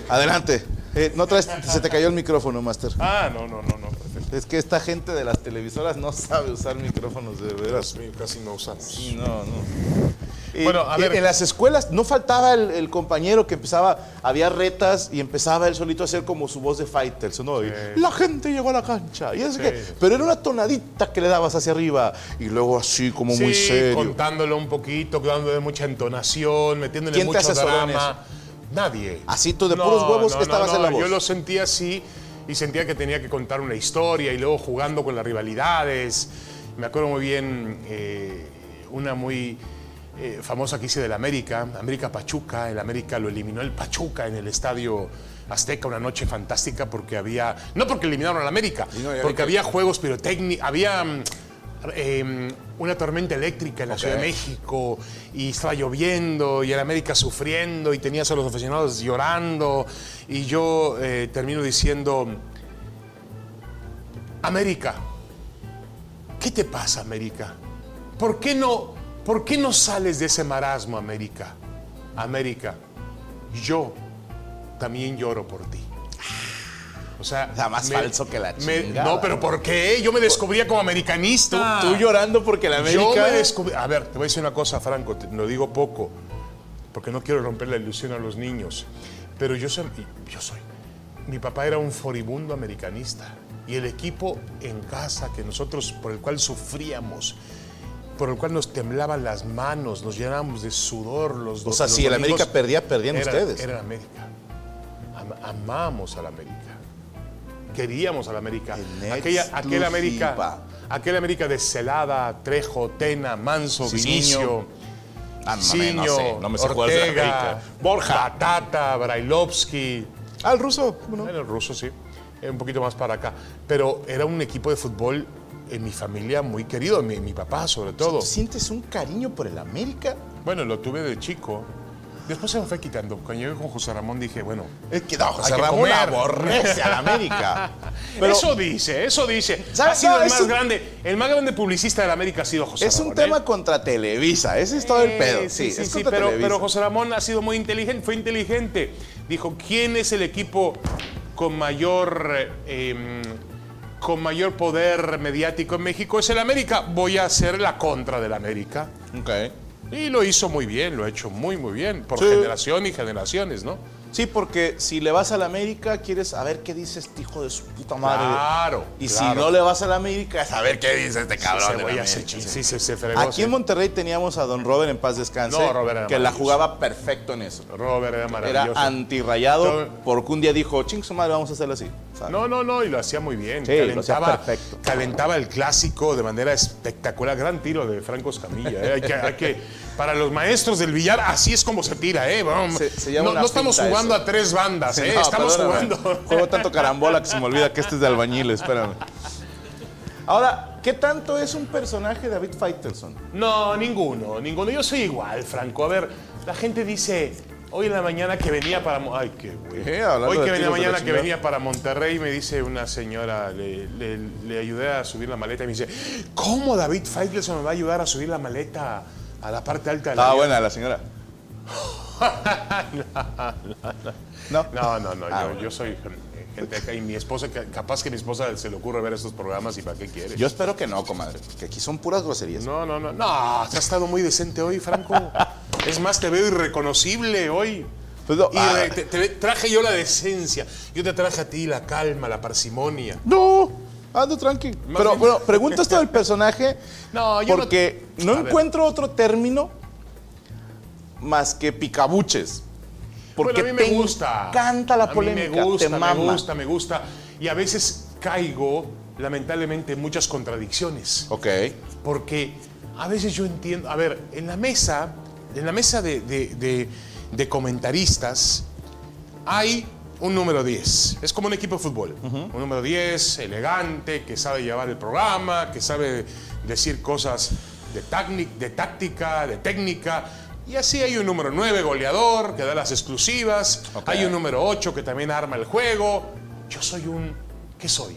Adelante. Eh, no traes, se te cayó el micrófono, Master. Ah, no, no, no, no, perfecto. Es que esta gente de las televisoras no sabe usar micrófonos de veras. Dios mío, casi no usamos. No, no. Y- Bueno, a y ver. En las escuelas no faltaba el, el compañero que empezaba, había retas y empezaba él solito a hacer como su voz de Faitelson, ¿no? Y, la gente llegó a la cancha. Y es Sí. que, pero era una tonadita que le dabas hacia arriba y luego así como muy serio. contándolo un poquito, dándole mucha entonación, metiéndole ¿Quién te mucho en drama. Nadie. Así tú de puros huevos estabas en la voz. Yo lo sentía así y sentía que tenía que contar una historia y luego jugando con las rivalidades. Me acuerdo muy bien eh, una muy eh, famosa que hice del América, América Pachuca. El América lo eliminó el Pachuca en el estadio Azteca una noche fantástica porque había, no porque eliminaron a la América, no, porque había- juegos pirotécnicos, había eh, una tormenta eléctrica en la. Ciudad de México y estaba lloviendo y el América sufriendo y tenías a los aficionados llorando y yo eh, termino diciendo, América, ¿qué te pasa América? ¿Por qué no, por qué no sales de ese marasmo América? América, yo también lloro por ti. O sea, sea, más falso que la me- chingada. No, pero ¿por qué? Yo me descubría como americanista. Tú llorando porque la América. Yo me descubrí. A ver, te voy a decir una cosa, Franco, te lo digo poco, porque no quiero romper la ilusión a los niños. Pero yo soy. Yo soy. Mi papá era un furibundo americanista. Y el equipo en casa que nosotros, por el cual sufríamos, por el cual nos temblaban las manos, nos llenábamos de sudor los O dos. sea, los si el América perdía, perdían era, ustedes. Era América. Am- amamos a la América. Queríamos a la América. Aquella, aquel América. Aquel América de Celada, Trejo, Tena, Manso, Cicinho. Vinicio, Ah, no, no sé, no me sé Ortega, América. Borja. Batata, Brailovsky. Ah, el ruso. ¿cómo no? El ruso, sí. Un poquito más para acá. Pero era un equipo de fútbol en mi familia muy querido, mi, mi papá sobre todo. ¿Tú sientes un cariño por el América? Bueno, lo tuve de chico. Después se me fue quitando. Cuando llegué con José Ramón dije, bueno, Es que no, José que Ramón comer. aborrece al América. <laughs> Pero eso dice, eso dice. ¿Sabes? Ha sido No, el es más un- grande, el más grande publicista de la América ha sido José es un Ramón. tema ¿eh? contra Televisa. Ese es todo el Eh, pedo. Sí, Sí, sí, es pero, José Ramón ha sido muy inteligente, fue inteligente. Dijo, ¿quién es el equipo con mayor, eh, em, con mayor poder mediático en México? Es el América. Voy a hacer la contra del América. Ok. Y lo hizo muy bien, lo ha hecho muy, muy bien, por Sí. generación y generaciones, ¿no? Sí, porque si le vas a la América, quieres saber qué dice este hijo de su puta madre. Claro. Y si claro. no le vas a la América, saber qué dice este cabrón. Se de la voy a hacer chis- sí, se, fregó, Aquí sí. en Monterrey teníamos a don Robert en paz descanse, No, Robert era que la jugaba perfecto en eso. Robert era Era maravilloso. antirrayado Todo- porque un día dijo, ching su madre, vamos a hacerlo así. ¿Sabes? No, no, no, y lo hacía muy bien. Sí, lo hacía perfecto. calentaba el clásico de manera espectacular. Gran tiro de Franco Escamilla. ¿eh? Hay que, hay que- para los maestros del billar, así es como se tira. ¿eh? Vamos, Se- se llama no, estamos jugando eso. a tres bandas, ¿eh? No, estamos perdóname. jugando. Juego tanto carambola que se me olvida que este es de albañil, espérame. Ahora, ¿qué tanto es un personaje David Faitelson? No, ninguno, ninguno. Yo soy igual, Franco. A ver, la gente dice, hoy en la mañana que venía para... Ay, qué güey. Eh, hoy que venía mañana que venía para Monterrey, me dice una señora, le, le- le ayudé a subir la maleta y me dice, ¿cómo David Faitelson me va a ayudar a subir la maleta a la parte alta de la Ah, buena la señora. <laughs> No. No, no, no, Ah, yo, bueno. yo soy gente y mi esposa, capaz que mi esposa se le ocurre ver estos programas y para qué quiere. Yo espero que no, comadre, que aquí son puras groserías. No, no, no, no, te has estado muy decente hoy, Franco. <laughs> es más, te veo irreconocible hoy. Pues no, Y ah. te, te traje yo la decencia. Yo te traje a ti la calma, la parsimonia. No, ando tranqui. Más Pero bien- bueno, pregunto esto del personaje <laughs> No, yo porque no, encuentro otro término más que picabuches. Porque Bueno, a mí me te gusta. encanta la A mí polémica, me gusta, te mama. me gusta, me gusta. Y a veces caigo, lamentablemente, en muchas contradicciones. Ok. Porque a veces yo entiendo, a ver, en la mesa, en la mesa de, de- de- de comentaristas hay un número 10. Es como un equipo de fútbol. Un número 10, elegante, que sabe llevar el programa, que sabe decir cosas de táctica, de técnica. Y así hay un número 9, goleador, que da las exclusivas. Hay un número 8 que también arma el juego. Yo soy un... ¿Qué soy?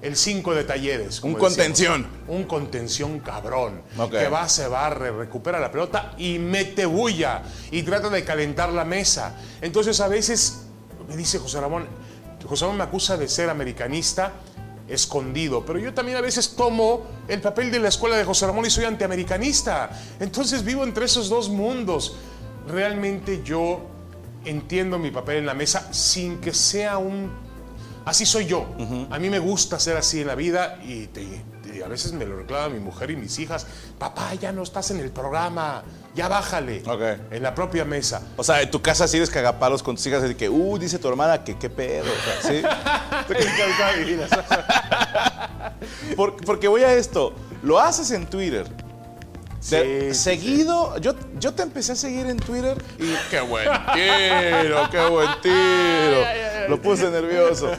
El 5 de talleres. Un contención. Un contención cabrón. Que va, se barre, recupera la pelota y mete bulla. Y trata de calentar la mesa. Entonces a veces me dice José Ramón, José Ramón me acusa de ser americanista escondido, pero yo también a veces tomo el papel de la escuela de José Ramón y soy antiamericanista. Entonces vivo entre esos dos mundos. Realmente yo entiendo mi papel en la mesa sin que sea un Así soy yo. A mí me gusta ser así en la vida y, te- a veces me lo reclama mi mujer y mis hijas. Papá, ya no estás en el programa, ya bájale. Ok. En la propia mesa. O sea, en tu casa sí eres cagapalos con tus hijas de que, uh, dice tu hermana que qué pedo. o sea, ¿sí? <laughs> <laughs> Por- porque voy a esto. Lo haces en Twitter De- sí, seguido, Yo, yo te empecé a seguir en Twitter y <laughs> Qué buen tiro, qué buen tiro. lo puse nervioso.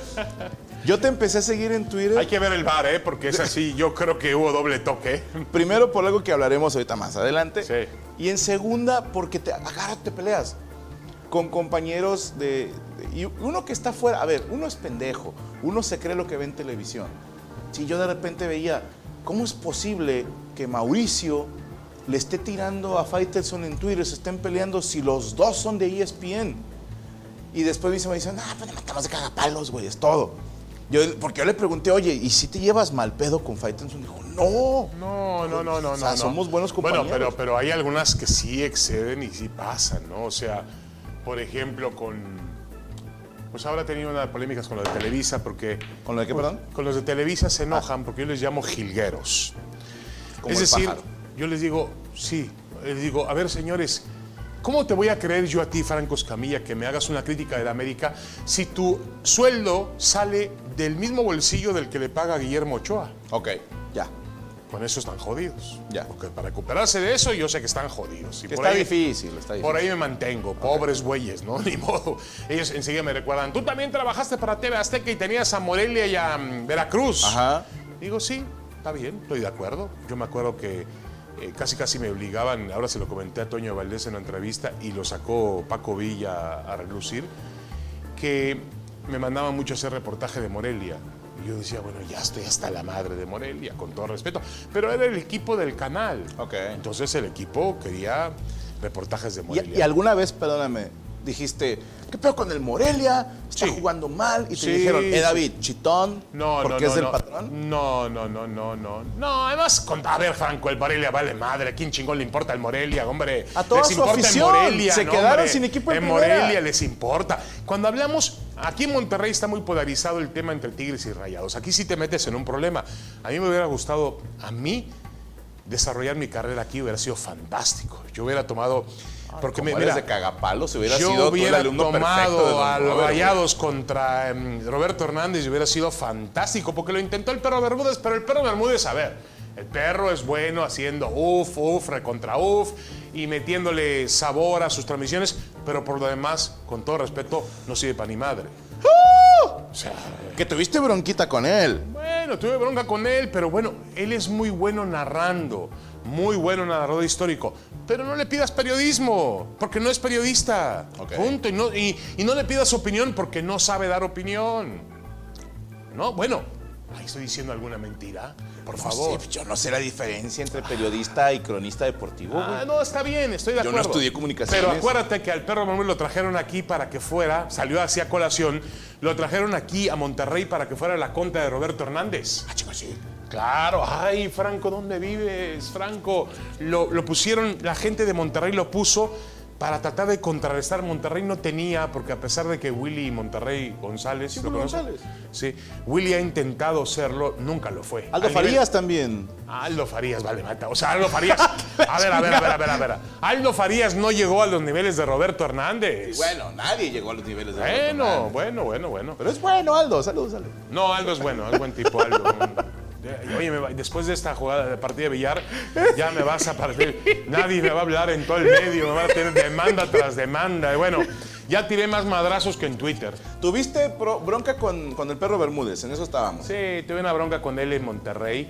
Yo te empecé a seguir en Twitter Hay que ver el bar, ¿eh? Porque es así, yo creo que hubo doble toque. primero por algo que hablaremos ahorita más adelante. Sí. Y en segunda porque te agarras, te peleas con compañeros de, de- Y uno que está fuera, a ver, uno es pendejo, uno se cree lo que ve en televisión. Si yo de repente veía, ¿cómo es posible que Mauricio le esté tirando a Faitelson en Twitter, se estén peleando si los dos son de ESPN? Y después me dicen, me ah, pues le matamos de cagapalos, güey, es todo. Yo, porque yo le pregunté, oye, ¿y si te llevas mal pedo con Faitelson? Dijo, no. No, no, no, no, O sea, no. somos buenos compañeros. Bueno, pero, pero hay algunas que sí exceden y sí pasan, ¿no? O sea, por ejemplo, con. Pues ahora he tenido unas polémicas con los de Televisa porque. ¿Con lo de qué, perdón? Con los de Televisa se enojan porque yo les llamo jilgueros. Como es el decir, pájaro. yo les digo, sí, les digo, a ver, señores, ¿cómo te voy a creer yo a ti, Franco Escamilla, que me hagas una crítica de la América si tu sueldo sale del mismo bolsillo del que le paga Guillermo Ochoa? Ok, ya. Con eso están jodidos. Ya. Porque para recuperarse de eso, yo sé que están jodidos. Y Que por está ahí- difícil, está difícil. Por ahí me mantengo, pobres güeyes, ¿no? <laughs> Ni modo. Ellos enseguida me recuerdan, tú también trabajaste para TV Azteca y tenías a Morelia y a mm, Veracruz. Ajá. Digo, sí, está bien, estoy de acuerdo. Yo me acuerdo que eh, casi casi me obligaban, ahora se lo comenté a Toño Valdés en una entrevista y lo sacó Paco Villa a relucir, que me mandaban mucho a hacer reportaje de Morelia. Y yo decía, bueno, ya estoy hasta la madre de Morelia, con todo respeto. Pero era el equipo del canal. Ok. Entonces el equipo quería reportajes de Y, Morelia. y alguna vez, perdóname, dijiste, ¿qué pedo con el Morelia? Está Sí. jugando mal. Y te Sí, dijeron, eh. David, chitón, No, porque no, es no, del no. patrón. No, no, no, no, no. No, además, con- a ver, Franco, el Morelia vale madre. ¿Quién chingón le importa el Morelia, hombre? A toda les su importa afición. el Morelia, Se quedaron hombre. sin equipo en En primera. Morelia les importa. Cuando hablamos, aquí en Monterrey está muy polarizado el tema entre Tigres y Rayados. Aquí sí te metes en un problema. A mí me hubiera gustado, a mí, desarrollar mi carrera aquí hubiera sido fantástico. Yo hubiera tomado... Porque Como eres mira, de cagapalos, si hubiera yo sido tú el hubiera alumno tomado a los. Rayados contra em, Roberto Hernández y hubiera sido fantástico porque lo intentó el perro Bermúdez, pero el perro Bermúdez, a ver, el perro es bueno haciendo uf, uf, recontra uf y metiéndole sabor a sus transmisiones, pero por lo demás, con todo respeto, no sirve para ni madre. O sea, Que tuviste bronquita con él. bueno, tuve bronca con él, pero bueno, él es muy bueno narrando, muy bueno narrador histórico. Pero no le pidas periodismo, porque no es periodista. Ok. Punto. Y no, y, y no le pidas opinión porque no sabe dar opinión. No, bueno, ahí estoy diciendo alguna mentira. Por No favor. sé, yo no sé la diferencia entre periodista y cronista deportivo. Ah, no, está bien, estoy de Yo no acuerdo. estudié comunicaciones. Pero acuérdate que al perro Manuel lo trajeron aquí para que fuera, salió así a colación, lo trajeron aquí a Monterrey para que fuera la conta de Roberto Hernández. Ah, chico, sí. Claro, ay, Franco, ¿dónde vives, Franco? Lo, lo pusieron, la gente de Monterrey lo puso para tratar de contrarrestar. Monterrey no tenía, porque a pesar de que Willy Monterrey González, Sí, ¿lo Willy conoces? González. Sí, Willy ha intentado serlo, nunca lo fue. Aldo Al nivel- Farías también. Aldo Farías, vale, mata. O sea, Aldo Farías. <laughs> A ver, a ver, a ver, a ver, a ver. Aldo Farías no llegó a los niveles de Roberto Hernández. Bueno, nadie llegó a los niveles de Bueno, Fernández. bueno, bueno, bueno. Pero es bueno, Aldo. Saludos, Aldo. No, Aldo es bueno, es buen tipo, Aldo. Oye, me va- después de esta jugada de partida de billar, ya me vas a partir. Nadie me va a hablar en todo el medio, me va a tener demanda tras demanda. Y bueno, ya tiré más madrazos que en Twitter. Tuviste pro- bronca con, con el perro Bermúdez, en eso estábamos. Sí, tuve una bronca con él en Monterrey,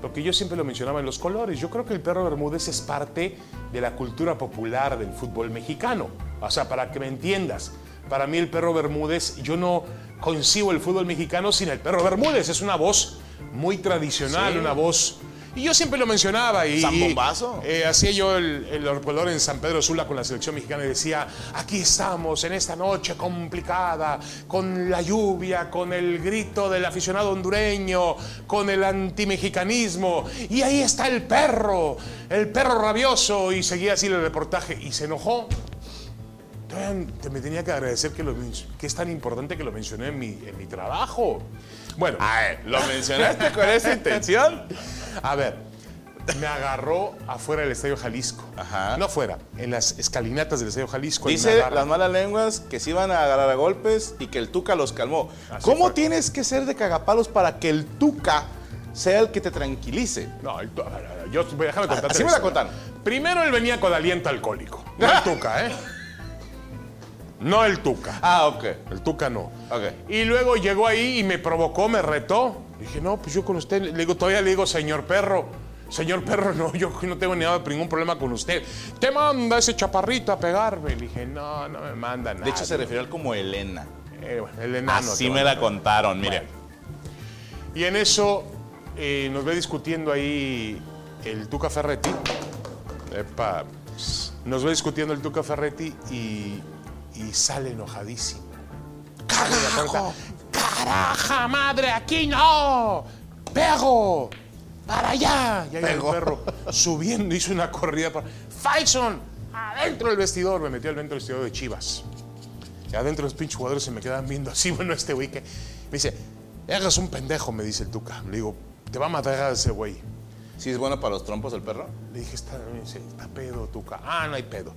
porque yo siempre lo mencionaba en los colores. Yo creo que el perro Bermúdez es parte de la cultura popular del fútbol mexicano. O sea, para que me entiendas, para mí el perro Bermúdez, yo no concibo el fútbol mexicano sin el perro Bermúdez. Es una voz muy tradicional, Sí. una voz... Y yo siempre lo mencionaba y... Zambombazo. eh, hacía yo el, el en San Pedro Sula con la selección mexicana y decía, aquí estamos en esta noche complicada, con la lluvia, con el grito del aficionado hondureño, con el antimexicanismo, y ahí está el perro, el perro rabioso, y seguía así el reportaje, y se enojó. Te- me tenía que agradecer que, lo, que es tan importante que lo mencioné en mi, en mi trabajo. Bueno, ¿Lo mencionaste con esa intención? a ver, me agarró afuera del Estadio Jalisco. Ajá. No afuera, en las escalinatas del Estadio Jalisco. Dice las malas lenguas que se iban a agarrar a golpes y que el Tuca los calmó. Así ¿Cómo fue. tienes que ser de cagapalos para que el Tuca sea el que te tranquilice. No, el yo voy a dejarme contarte. Así me la contaron. Primero él venía con aliento alcohólico. <laughs> No el Tuca, ¿eh? No el Tuca. Ah, ok. El Tuca no. Ok. Y luego llegó ahí y me provocó, me retó. Dije, no, pues yo con usted, le digo, todavía le digo, señor perro. Señor perro, <laughs> no, yo no tengo ni ningún problema con usted. Te manda ese chaparrito a pegarme. Le dije, no, no me manda nada. De hecho, se refirió a él como Elena. Eh, bueno, el enano. Así me la contaron, mire. Y en eso eh, nos ve discutiendo ahí el Tuca Ferretti. Epa. Nos ve discutiendo el Tuca Ferretti y, y sale enojadísimo. ¡Carajo! ¡Caraja, madre! ¡Aquí no! ¡Pego! ¡Para allá! Y ahí el perro subiendo hizo una corrida para... ¡Faison! ¡Adentro del vestidor! Me metió adentro del vestidor de Chivas. Y adentro los pinches jugadores se me quedan viendo así, <laughs> bueno, este güey que... Me dice, eres un pendejo, me dice el Tuca. Le digo, te va a matar a ese güey. ¿Sí es bueno para los trompos el perro? Le dije, está, está pedo, Tuca. Ah, no hay pedo.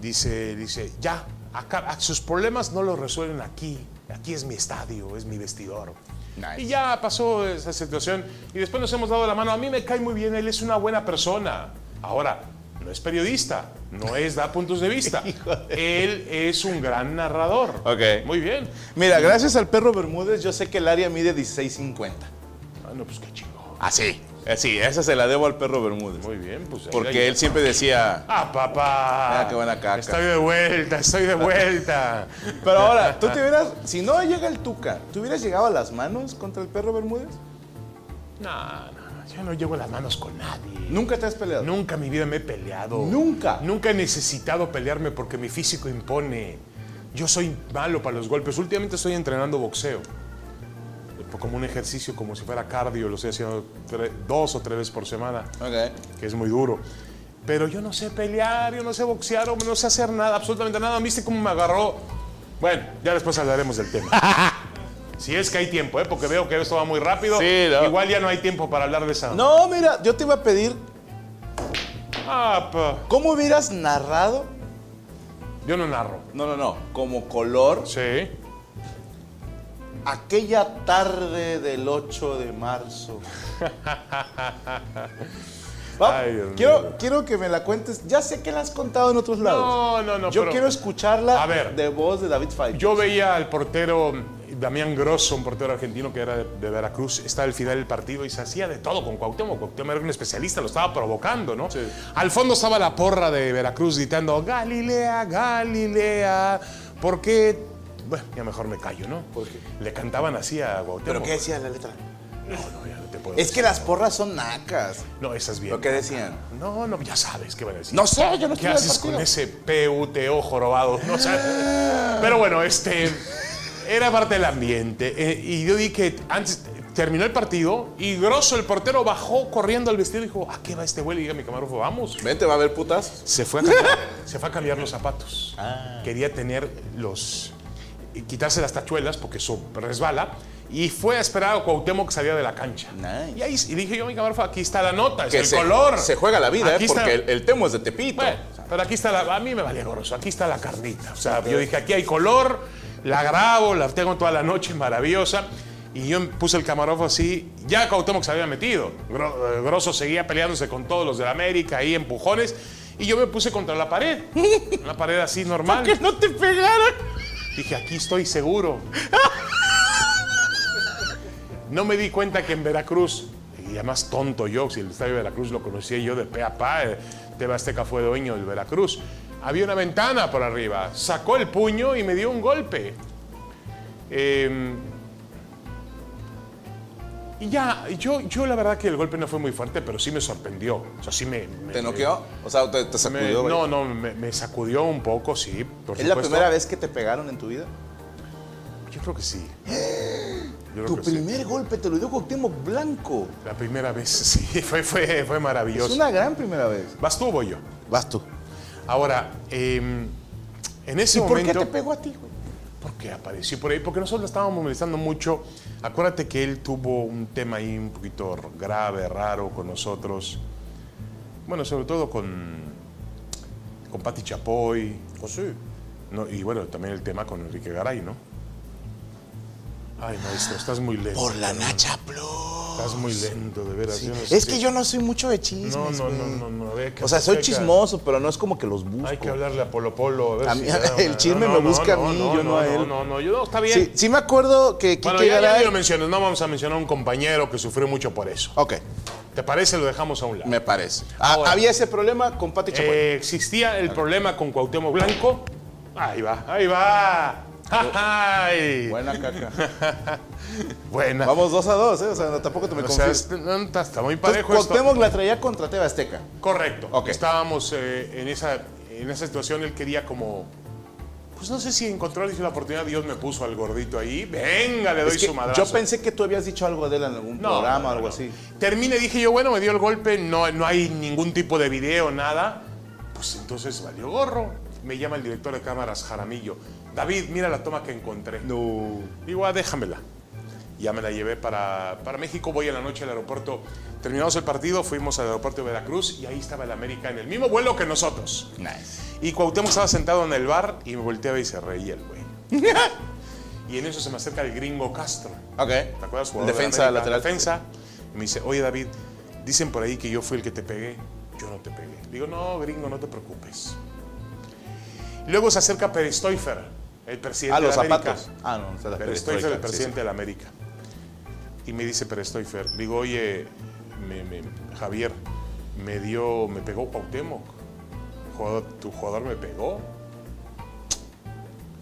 Dice, dice, ya, acá, sus problemas no los resuelven aquí. Aquí es mi estadio, es mi vestidor. Nice. Y ya pasó esa situación y después nos hemos dado la mano. A mí me cae muy bien, él es una buena persona. Ahora, no es periodista, no es da puntos de vista. <laughs> él es un gran narrador. Ok. Muy bien. Mira, gracias al perro Bermúdez, yo sé que el área mide 16.50. Ah, no, pues qué chingón. Ah, sí. Eh, sí, esa se la debo al perro Bermúdez. Muy bien, pues. Porque él siempre decía. Ah, papá. Mira qué buena caca. Estoy de vuelta, estoy de vuelta. <laughs> Pero ahora, tú te hubieras. Si no llega el Tuca, ¿tú hubieras llegado a las manos contra el perro Bermúdez? No, no, yo no llevo las manos con nadie. Nunca te has peleado. Nunca en mi vida me he peleado. Nunca. Nunca he necesitado pelearme porque mi físico impone. Yo soy malo para los golpes. Últimamente estoy entrenando boxeo. Como un ejercicio, como si fuera cardio. Lo estoy haciendo tre- dos o tres veces por semana, Ok. que es muy duro. Pero yo no sé pelear, yo no sé boxear, no sé hacer nada, absolutamente nada. ¿Viste cómo me agarró? Bueno, ya después hablaremos del tema. <laughs> Si es que hay tiempo, ¿eh? porque veo que esto va muy rápido. Sí, no. Igual ya no hay tiempo para hablar de esa. No, mira, yo te iba a pedir, Ah, pa. ¿cómo hubieras narrado? Yo no narro. No, no, no. Como color, Sí. Aquella tarde del 8 de marzo. <laughs> Ay, quiero, quiero que me la cuentes. Ya sé que la has contado en otros lados. No, no, no. Yo pero quiero escucharla A ver. de voz de David Fight. Yo veía al portero Damián Grosso, un portero argentino que era de, de Veracruz, estaba al final del partido y se hacía de todo con Cuauhtémoc. Cuauhtémoc era un especialista, lo estaba provocando, ¿no? Sí. Al fondo estaba la porra de Veracruz gritando Galilea, Galilea. ¿Por qué? Bueno, ya mejor me callo, ¿no? ¿Por qué? Le cantaban así a Cuauhtémoc. ¿Pero qué decía la letra? No, no, ya no te puedo Es que las porras son nacas. No, esas bien. ¿Lo que decían? No, no, ya sabes qué van a decir. No sé, yo no ¿Qué estoy haces con ese PUTO jorobado? No sé. Pero bueno, este era parte del ambiente. Eh, y yo di que antes terminó el partido y Grosso, el portero, bajó corriendo al vestido y dijo, ¿a qué va este güey? Y diga mi camarógrafo, vamos. Vente, va a haber putas. Se fue a cambiar, se fue a cambiar los zapatos. Ah. Quería tener los. Y quitarse las tachuelas porque eso resbala. Y fue a esperar a Cuauhtémoc que salía de la cancha. Nice. Y ahí y dije yo, mi camarógrafo, aquí está la nota, es Que el se, color. se juega la vida, ¿eh? Porque el, el temo es de Tepito. bueno, pero aquí está la. A mí me valía grosso. Aquí está la carnita. O sea, yo dije, aquí hay color, la grabo, la tengo toda la noche, maravillosa. Y yo puse el camarógrafo así. Ya Cuauhtémoc se había metido. Eh, Grosso seguía peleándose con todos los de la América, ahí empujones. Y yo me puse contra la pared. <laughs> Una pared así normal. que no te pegaran. Dije, aquí estoy seguro. No me di cuenta que en Veracruz, y además tonto yo, si el estadio de Veracruz lo conocía yo de pe a pa, eh, TV Azteca fue dueño del Veracruz, había una ventana por arriba, sacó el puño y me dio un golpe. Eh, y ya, yo, yo la verdad que el golpe no fue muy fuerte, pero sí me sorprendió. O sea, sí me... me- ¿Te noqueó? O sea, te, te me- sacudió. vaya. no, no, me, me sacudió un poco, sí. Por ¿Es la primera vez que te pegaron en tu vida? Yo creo que sí. <gasps> Tu sí. primer golpe te lo dio Cuauhtémoc Blanco. La primera vez, <laughs> sí, fue, fue, fue maravilloso. Es una gran primera vez. ¿Vas tú o voy yo? Vas tú. Ahora, eh, en ese ¿Y por qué momento... te pegó a ti, güey? Porque apareció por ahí, porque nosotros lo estábamos molestando mucho. Acuérdate que él tuvo un tema ahí un poquito grave, raro con nosotros. Bueno, sobre todo con, con Pati Chapoy. Pues sí. No, y bueno, también el tema con Enrique Garay, ¿no? Ay, maestro, estás muy lento. Por la Nacha Plus. Estás muy lento, de veras. yo no sé Es que yo no soy mucho de chismes. No, no, no, no, no. a ver, O sea, soy chismoso, pero no es como que los busco. Hay que hablarle a Polo Polo. A ver A si mí- <laughs> el chisme me busca a mí, yo no a él. No, no, no, yo no, está bien. Sí, sí me acuerdo que Kike Bueno, ya, ya ni lo no vamos a mencionar a un compañero que sufrió mucho por eso. Ok, ¿Te parece? Lo dejamos a un lado. me parece. Ah, Ahora. había ese problema con Pati Chapoy. Eh, existía el problema con Cuauhtémoc Blanco. Ahí va, ahí va. Ay. Buena caca. <laughs> Buena. Vamos dos a dos, ¿eh? O sea, no, tampoco te me O sea, confíes. este- está, está muy Entonces, parejo esto. Cuauhtémoc la traía contra TV Azteca. Correcto. Estábamos eh, en, esa, en esa situación, él quería como... Pues no sé si encontró la oportunidad, Dios me puso al gordito ahí. Venga, le doy Es que su madrazo. yo pensé que tú habías dicho algo de él en algún No, programa no, o algo así. Terminé, dije yo, bueno, me dio el golpe, no, no hay ningún tipo de video, nada. Pues entonces valió gorro. Me llama el director de cámaras, Jaramillo. David, mira la toma que encontré. No. Digo, ah, déjamela. Ya me la llevé para, para México, voy a la noche al aeropuerto. Terminamos el partido, fuimos al aeropuerto de Veracruz y ahí estaba el América en el mismo vuelo que nosotros. Nice. Y Cuauhtémoc estí sentado en el bar y me volteaba y se reía el güey. <laughs> y en eso se me acerca el gringo Castro. Ok. ¿Te acuerdas? Jugador de Defensa América, lateral. Defensa. Y me dice, oye David, dicen por ahí que yo fui el que te pegué. Yo no te pegué. Digo, no, gringo, no te preocupes. Y luego se acerca Perestoifer, el presidente Ah, los de América. zapatos. Ah, no, está la Perestoifer, el sí, presidente de la América. Y me dice Perestoifer, digo, oye, me- me- Javier, me dio, me pegó Cuauhtémoc. Jugador- tu jugador me pegó.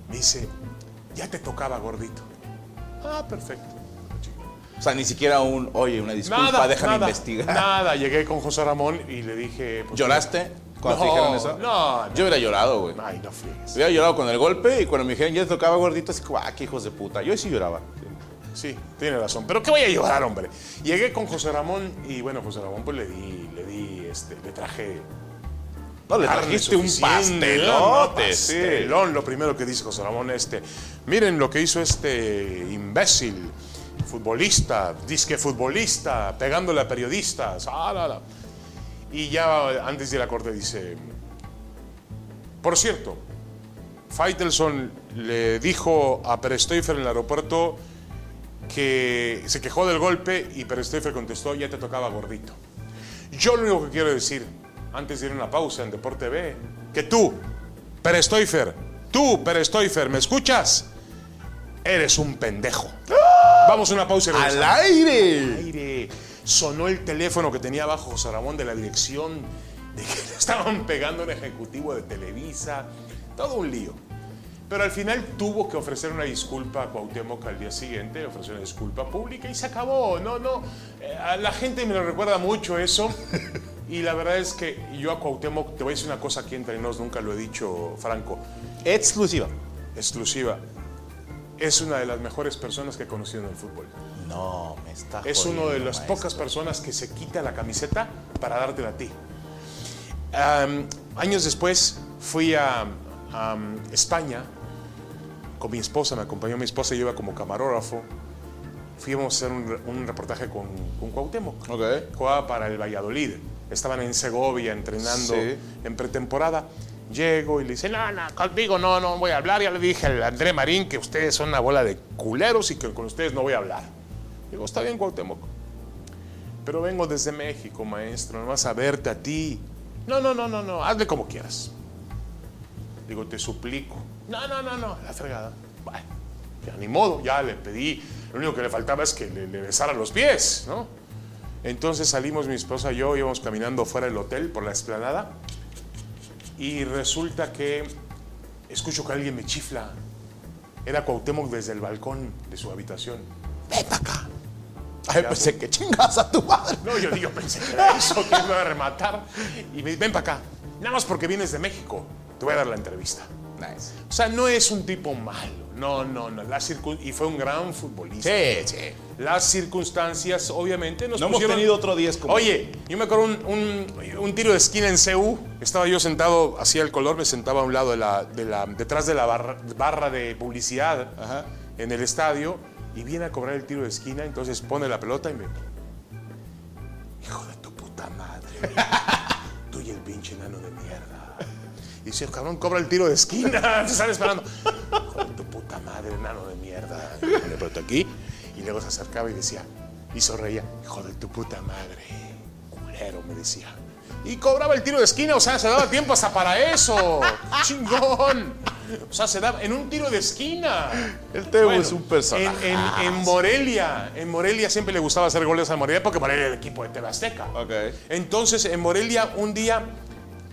Me dice, ya te tocaba, gordito. Ah, perfecto. O sea, ni siquiera un, oye, una disculpa, Nada, déjame nada, investigar. Nada, llegué con José Ramón y le dije... pues, ¿Lloraste cuando te dijeron eso? no, no. Yo hubiera llorado, güey. Ay, no friegues. Hubiera llorado con el golpe y cuando me dijeron ya tocaba gordito, así como, ah, qué hijos de puta. Yo sí lloraba. Sí, tiene razón. Pero ¿qué voy a llorar, hombre? Llegué con José Ramón y bueno, José Ramón pues le di, le di, este, le traje No, le trajiste un. ¿no? Pastelón, lo primero que dice José Ramón, este, miren lo que hizo este imbécil, futbolista, disque futbolista, pegándole a periodistas, ah, la, la. Y ya antes de la corte dice, por cierto, Faitelson le dijo a Perestoifer en el aeropuerto que se quejó del golpe y Perestoifer contestó, ya te tocaba gordito. Yo lo único que quiero decir, antes de ir a una pausa en Deporte B, que tú, Perestoifer, tú, Perestoifer, ¿me escuchas? Eres un pendejo. Vamos a una pausa y ¡Al aire! aire. Sonó el teléfono que tenía abajo José Ramón de la dirección de que <laughs> le estaban pegando a un ejecutivo de Televisa. Todo un lío. Pero al final tuvo que ofrecer una disculpa a Cuauhtémoc al día siguiente, ofreció una disculpa pública y se acabó. No, no. eh, a la gente me lo recuerda mucho eso. Y la verdad es que yo a Cuauhtémoc, te voy a decir una cosa aquí entre nos, nunca lo he dicho, Franco, Exclusiva. exclusiva. Es una de las mejores personas que he conocido en el fútbol. No, me está Es una de las maestro. pocas personas que se quita la camiseta para dártela a ti. Años después fui a España con mi esposa, me acompañó mi esposa, yo iba como camarógrafo. Fuimos a hacer un, re- un reportaje con, con Cuauhtémoc. Ok. Jugaba para el Valladolid. Estaban en Segovia entrenando Sí. en pretemporada. Llego y le dice, no, no, conmigo no, no voy a hablar. Ya le dije al André Marín que ustedes son una bola de culeros y que con ustedes no voy a hablar. Digo, está bien, Cuauhtémoc. Pero vengo desde México, maestro, nomás a verte a ti. No, no, no, no, no, hazle como quieras. Digo, te suplico. No, no, no, no, la fregada. Bueno, ya ni modo, ya le pedí. Lo único que le faltaba es que le, besara los pies, ¿no? Entonces salimos mi esposa y yo, íbamos caminando fuera del hotel por la explanada y resulta que escucho que alguien me chifla. Era Cuauhtémoc desde el balcón de su habitación. Ven acá. Ay, pensé que chingas a tu madre. No, yo, yo pensé que era eso, que me iba a rematar. Y me dice, ven para acá. Nada más porque vienes de México, te voy a dar la entrevista. Nice. O sea, no es un tipo malo. No, no, no. La circun- y fue un gran futbolista. Sí, sí. Las circunstancias, obviamente, nos No hemos pusieron- tenido otro 10 como Oye, yo me acuerdo un, un- un tiro de esquina en CU. Estaba yo sentado, hacía el color, me sentaba a un lado de la, de la- detrás de la barra, barra de publicidad Ajá. en el estadio y viene a cobrar el tiro de esquina. Entonces pone la pelota y me. Hijo de tu puta madre. <laughs> Tú y el pinche enano de mierda. Y dice, cabrón, cobra el tiro de esquina. <laughs> Se están esperando. Hijo de tu puta madre, enano de mierda. Y le pelota aquí. Y luego se acercaba y decía, Y sonreía, hijo de tu puta madre, culero, me decía. Y cobraba el tiro de esquina, o sea, se daba tiempo hasta para eso. <laughs> ¡Chingón! O sea, se daba en un tiro de esquina. El Tebo es un personaje. En, en- en Morelia, en Morelia siempre le gustaba hacer goles a Morelia porque Morelia era el equipo de TV Azteca. Ok. Entonces, en Morelia, un día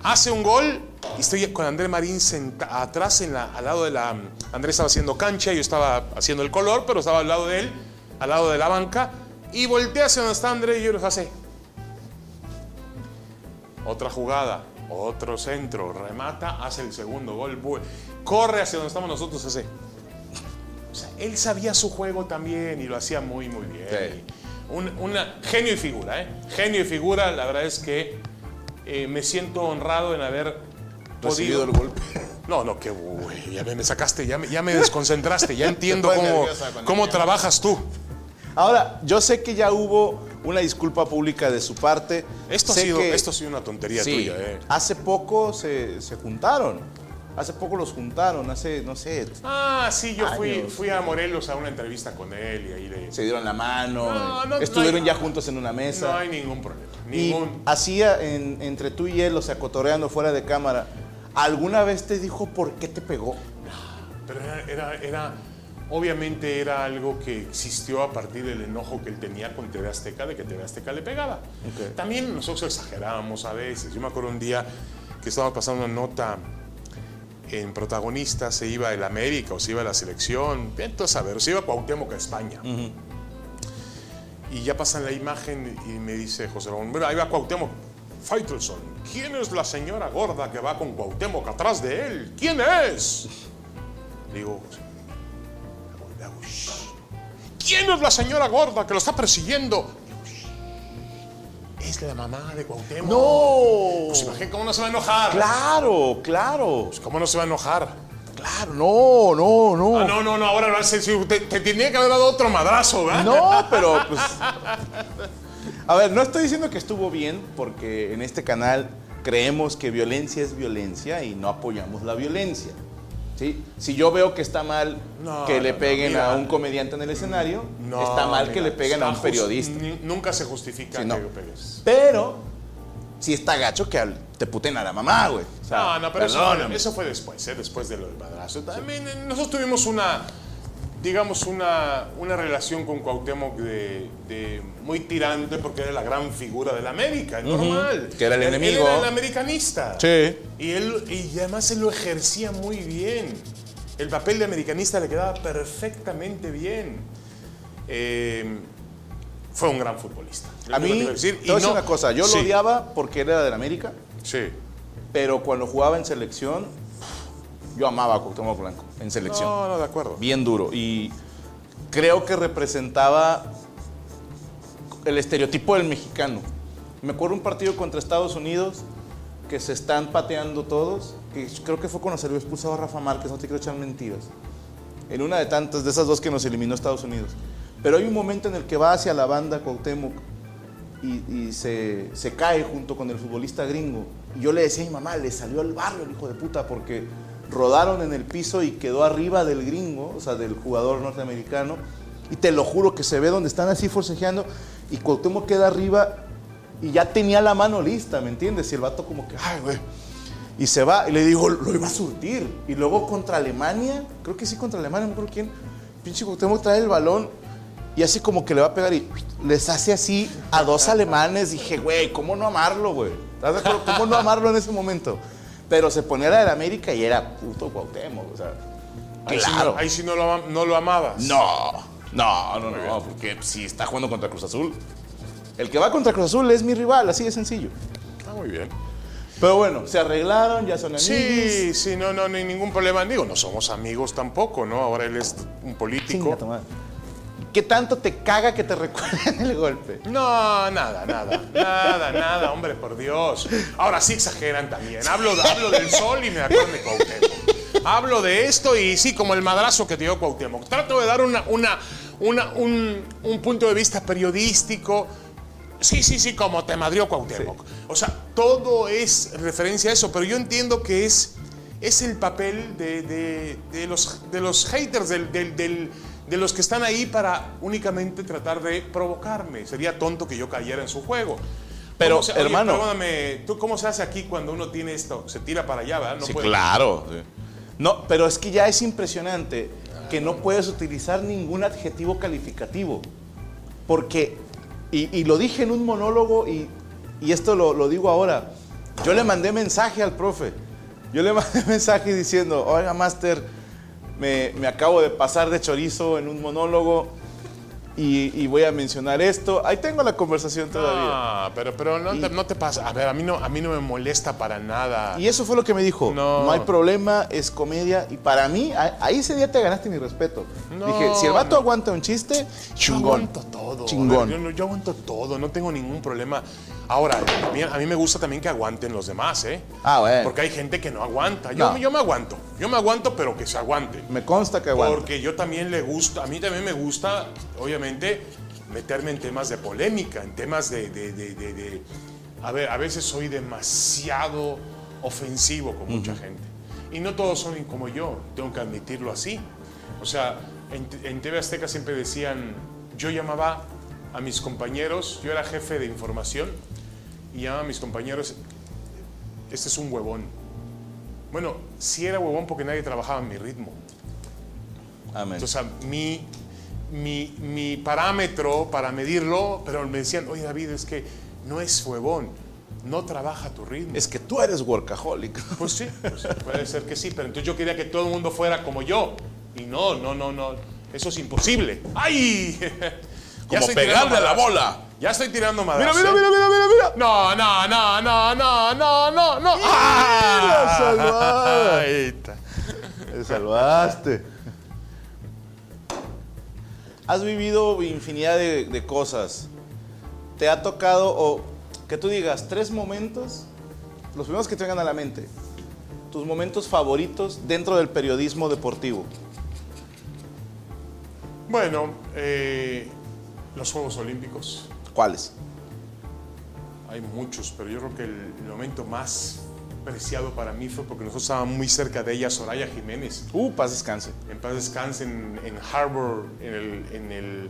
hace un gol y estoy con Andrés Marín senta- atrás, en la, al lado de la. Andrés estaba haciendo cancha, yo estaba haciendo el color, pero estaba al lado de él, al lado de la banca, y voltea hacia donde está Andrés y yo los hace. Otra jugada, otro centro, remata, hace el segundo gol, corre hacia donde estamos nosotros, hace. O sea, él sabía su juego también y lo hacía muy, muy bien. Sí. Un, una, genio y figura, ¿eh? Genio y figura, la verdad es que eh, me siento honrado en haber Recibido podido... el golpe. <laughs> No, no, que güey, ya me, sacaste, ya me, ya me desconcentraste, ya <laughs> entiendo cómo, trabajas tú. Ahora, yo sé que ya hubo una disculpa pública de su parte. Esto ha, sido, que- esto ha sido una tontería Sí, tuya, ¿eh? hace poco se, se juntaron. Hace poco los juntaron, hace, no sé, Ah, sí, yo fui, Años. fui a Morelos a una entrevista con él y ahí le... se dieron la mano, No, no, estuvieron no hay- ya juntos en una mesa. No hay ningún problema, y ningún... hacía en- entre tú y él, o sea, cotorreando fuera de cámara, ¿alguna vez te dijo por qué te pegó? Pero era, era, era- obviamente era algo que existió a partir del enojo que él tenía con TV Azteca, de que TV Azteca le pegaba. Ok. También nosotros exagerábamos a veces. Yo me acuerdo un día que estábamos pasando una nota en protagonista, se iba el América o se iba la selección, entonces a ver, se iba Cuauhtémoc a España. Y ya pasan la imagen y me dice José Ramón, mira, ahí va Cuauhtémoc. Faitelson, ¿quién es la señora gorda que va con Cuauhtémoc atrás de él? ¿Quién es? Digo. ¿quién es la señora gorda que lo está persiguiendo? Es la mamá de Cuauhtémoc. ¡No! Pues imagínate cómo no se va a enojar. Claro, claro, Pues, ¿Cómo no se va a enojar? claro, no, no, no. Ah, no, no, no, ahora te, te tenía que haber dado otro madrazo, ¿verdad? No, <laughs> pero pues. A ver, no estoy diciendo que estuvo bien, porque en este canal creemos que violencia es violencia y no apoyamos la violencia. ¿Sí? Si yo veo que está mal No, que le no, no, peguen mira. a un comediante en el escenario, está mal que le peguen a un periodista. Nunca se justifica Sí, que pegues. Pero sí está gacho que al- te puten a la mamá, güey. O sea, No, no, pero eso perdóname. fue, eso fue después, ¿eh? después de lo del madrazo. También eh, nosotros tuvimos una, digamos, una, una relación con Cuauhtémoc de, de muy tirante porque era la gran figura de la América, es normal. que era el Él- enemigo. Él era el americanista. Sí. Y, él, y además él lo ejercía muy bien. El papel de americanista le quedaba perfectamente bien. Eh, fue un gran futbolista. A mí, decir. Y no- una cosa, yo Sí, lo odiaba porque él era del América, Sí. pero cuando jugaba en selección, yo amaba a Cuauhtémoc Blanco en selección. No, no, de acuerdo. bien duro. Y creo que representaba el estereotipo del mexicano. Me acuerdo un partido contra Estados Unidos que se están pateando todos, que creo que fue cuando se le expulsado a Rafa Márquez, no te quiero echar mentiras. En una de tantas, de esas dos que nos eliminó Estados Unidos. Pero hay un momento en el que va hacia la banda Cuauhtémoc y, y se, se cae junto con el futbolista gringo. Y yo le decía a mi mamá, le salió al barrio el hijo de puta porque rodaron en el piso y quedó arriba del gringo, o sea, del jugador norteamericano. Y te lo juro que se ve donde están así forcejeando y Cuauhtémoc queda arriba y ya tenía la mano lista, ¿me entiendes? Y el vato como que, ay, güey. Y se va y le digo, lo iba a surtir. Y luego contra Alemania, creo que sí contra Alemania, no me acuerdo quién, pinche Cuauhtémoc trae el balón y así como que le va a pegar y les hace así a dos alemanes. Dije, güey, ¿cómo no amarlo, güey? ¿Cómo no amarlo en ese momento? Pero se ponía la del América y era puto Cuauhtémoc, o sea, Ahí sí claro. no- ahí sí no lo, no lo amabas. No, no, no, no, porque si está jugando contra Cruz Azul. El que va contra Cruz Azul es mi rival, así de sencillo. Ah, muy bien. Pero bueno, se arreglaron, ya son amigos. Sí, sí, no, no, no hay ningún problema. Digo, no somos amigos tampoco, ¿no? Ahora él es un político. ¿Qué tanto te caga que te <laughs> recuerden el golpe? No, nada, nada, nada, nada, hombre, por Dios. Ahora sí exageran también. Hablo, hablo del sol y me acuerdo de Cuauhtémoc. Hablo de esto y sí, como el madrazo que te dio Cuauhtémoc. Trato de dar una, una, una- un, un punto de vista periodístico. Sí, sí, sí, como te madrió Cuauhtémoc. O sea, todo es referencia a eso, pero yo entiendo que es, es el papel de, de- de los, de los haters del, del- del- de los que están ahí para únicamente tratar de provocarme. Sería tonto que yo cayera en su juego. Pero, ¿Cómo se- oye, hermano- perdóname, ¿tú cómo se hace aquí cuando uno tiene esto? Se tira para allá, ¿verdad? No sí, puede- claro. sí. No, pero es que ya es impresionante que no puedes utilizar ningún adjetivo calificativo. Porque, y, y lo dije en un monólogo y, y esto lo, lo digo ahora, yo le mandé mensaje al profe. Yo le <laughs> mandé mensaje diciendo, oiga, Master, me, acabo de pasar de chorizo en un monólogo y, y voy a mencionar esto. Ahí tengo la conversación todavía. Ah, pero, pero no, te, no te pasa. A ver, a mí no, a mí no me molesta para nada. Y eso fue lo que me dijo. No. No, hay problema, es comedia. Y para mí, ahí ese día te ganaste mi respeto. No, Dije, si el vato aguanta un chiste, Yo chingón. aguanto todo. Chingón. Yo, yo aguanto todo, no tengo ningún problema. Ahora, a mí, a mí me gusta también que aguanten los demás, ¿eh? Ah, bueno. Porque hay gente que no aguanta. Yo, yo me aguanto. Yo me aguanto, pero que se aguante. Me consta que aguanta. Porque yo también le gusta, a mí también me gusta, obviamente, meterme en temas de polémica, en temas de, de- de- de- A ver, a veces soy demasiado ofensivo con mucha gente. Y no todos son como yo, tengo que admitirlo así. O sea, en, en TV Azteca siempre decían, yo llamaba a mis compañeros, yo era jefe de información, y llamaba a mis compañeros, este es un huevón. Bueno, sí era huevón porque nadie trabajaba en mi ritmo. Amén. Entonces, a mi, mi, mi parámetro para medirlo, pero me decían, oye David, es que no es huevón, no trabaja tu ritmo. es que tú eres workaholic. <laughs> Pues sí, pues puede ser que sí, pero entonces yo quería que todo el mundo fuera como yo. Y no, no, no, no, eso es imposible. ¡Ay! <laughs> Como pegarle a la bola. Ya estoy tirando mira, madrazos. mira, ¿eh? mira, mira, mira, mira. No, no, no, no, no, no, no, no. ¡Ah! <laughs> Ahí está. Te salvaste. Has vivido infinidad de, de cosas. ¿Te ha tocado, o que tú digas, tres momentos, los primeros que te vengan a la mente, tus momentos favoritos dentro del periodismo deportivo? Bueno, eh, los Juegos Olímpicos. ¿Cuáles? Hay muchos, pero yo creo que el, el momento más preciado para mí fue porque nosotros estábamos muy cerca de ella, Soraya Jiménez. Uh, paz descanse. En paz descanse en, en Harvard, en el, en, el,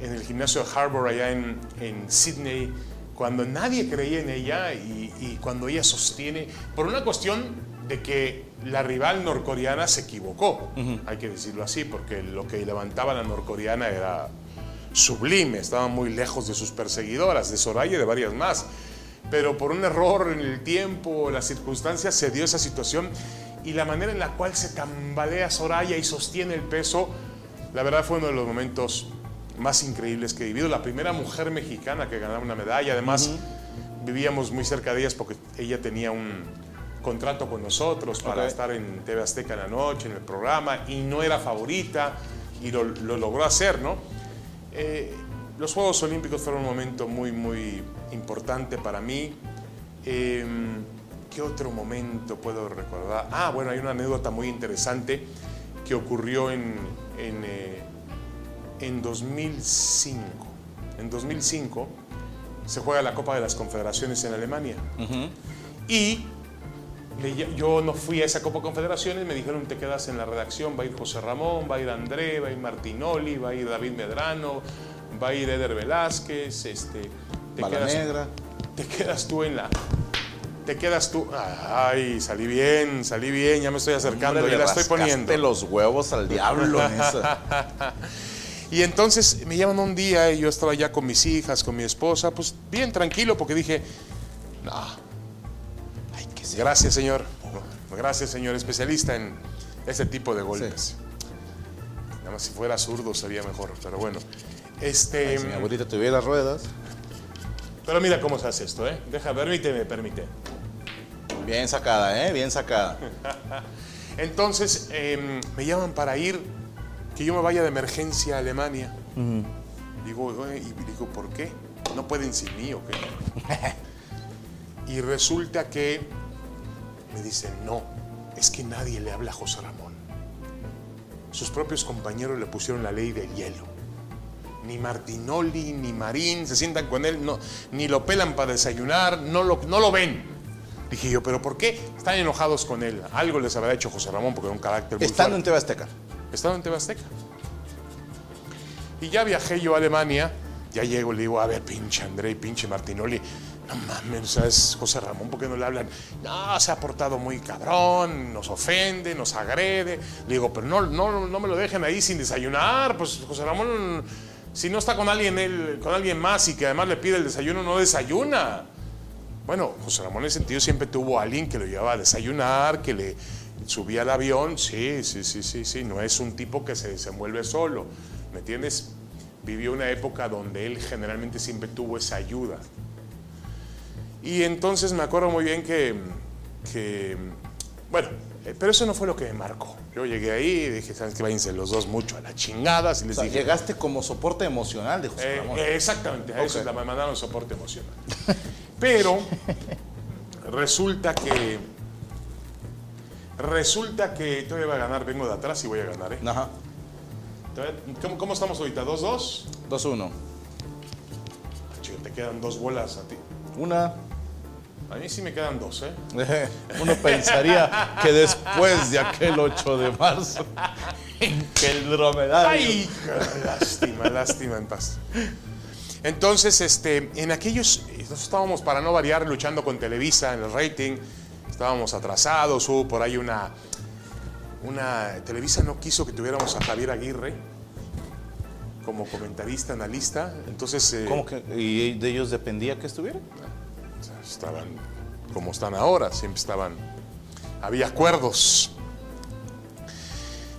en el gimnasio de Harvard allá en, en Sydney, cuando nadie creía en ella y, y cuando ella sostiene, por una cuestión de que la rival norcoreana se equivocó, hay que decirlo así, porque lo que levantaba la norcoreana era sublime, estaba muy lejos de sus perseguidoras, de Soraya y de varias más. Pero por un error en el tiempo, las circunstancias, se dio esa situación y la manera en la cual se tambalea Soraya y sostiene el peso, la verdad fue uno de los momentos más increíbles que he vivido. La primera mujer mexicana que ganaba una medalla, además vivíamos muy cerca de ellas porque ella tenía un contrato con nosotros para estar en TV Azteca en la noche, en el programa, y no era favorita y lo, lo logró hacer, ¿no? Eh, los Juegos Olímpicos fueron un momento muy, muy importante para mí. Eh, ¿Qué otro momento puedo recordar? Ah, bueno, hay una anécdota muy interesante que ocurrió en, en, eh, en 2005. En 2005 se juega la Copa de las Confederaciones en Alemania. Y yo no fui a esa Copa Confederaciones, me dijeron te quedas en la redacción, va a ir José Ramón, va a ir André, va a ir Martinoli, va a ir David Medrano, va a ir Eder Velázquez, este, te, Bala quedas, negra. te quedas tú en la... Te quedas tú... Ay, salí bien, salí bien, ya me estoy acercando, Hombre, ya la estoy poniendo. los huevos al diablo en <laughs> esa. Y entonces me llaman un día y yo estaba ya con mis hijas, con mi esposa, pues bien tranquilo porque dije, no, Ay, que sí. gracias señor, gracias señor especialista en ese tipo de golpes. Nada más si fuera zurdo sería mejor, pero bueno. Este, Si mi abuelita tuviera ruedas. Pero mira cómo se hace esto, ¿eh? Deja, permíteme, permite. Bien sacada, ¿eh? Bien sacada. <laughs> Entonces em, me llaman para ir, que yo me vaya de emergencia a Alemania. Digo, y digo, ¿por qué? ¿No pueden sin mí o qué? <laughs> y resulta que me dicen, no, es que nadie le habla a José Ramón. Sus propios compañeros le pusieron la ley del hielo. Ni Martinoli, ni Marín se sientan con él, no, ni lo pelan para desayunar, no lo, no lo ven. Dije yo, ¿pero por qué están enojados con él? Algo les habrá hecho José Ramón porque era un carácter muy Estando en fuerte. Azteca. Estaba en TV Azteca. Y ya viajé yo a Alemania, ya llego, le digo, a ver, pinche André, pinche Martinoli, no mames, ¿sabes? José Ramón, ¿por qué no le hablan? No, se ha portado muy cabrón, nos ofende, nos agrede. Le digo, pero no, no, no me lo dejen ahí sin desayunar, pues José Ramón, si no está con alguien, él, con alguien más y que además le pide el desayuno, no desayuna. Bueno, José Ramón en ese sentido siempre tuvo a alguien que lo llevaba a desayunar, que le subía al avión, sí, sí, sí, sí, sí, no es un tipo que se desenvuelve solo, ¿me entiendes? Vivió una época donde él generalmente siempre tuvo esa ayuda. Y entonces me acuerdo muy bien que, que bueno, eh, pero eso no fue lo que me marcó. Yo llegué ahí y dije, ¿sabes qué? Váyanse los dos mucho a la chingada. Y les O sea, dije, llegaste como soporte emocional de José eh, Ramón. exactamente, a eso Ok. la- me mandaron soporte emocional. Pero resulta que resulta que todavía voy a ganar, vengo de atrás y voy a ganar, ¿eh? Ajá. ¿Cómo, cómo estamos ahorita? ¿2-2? 2-1. Chico, te quedan dos bolas a ti. Una. A mí sí me quedan dos, ¿eh? <laughs> Uno pensaría que después de aquel 8 de marzo, <laughs> que el dromedario. ¡Ay! Lástima, lástima en paz. Entonces, este, en aquellos, nosotros estábamos para no variar luchando con Televisa en el rating, estábamos atrasados, hubo por ahí una, una, Televisa no quiso que tuviéramos a Javier Aguirre como comentarista, analista, entonces eh, ¿Cómo que? ¿Y de ellos dependía que estuviera? Estaban como están ahora, siempre estaban, había acuerdos.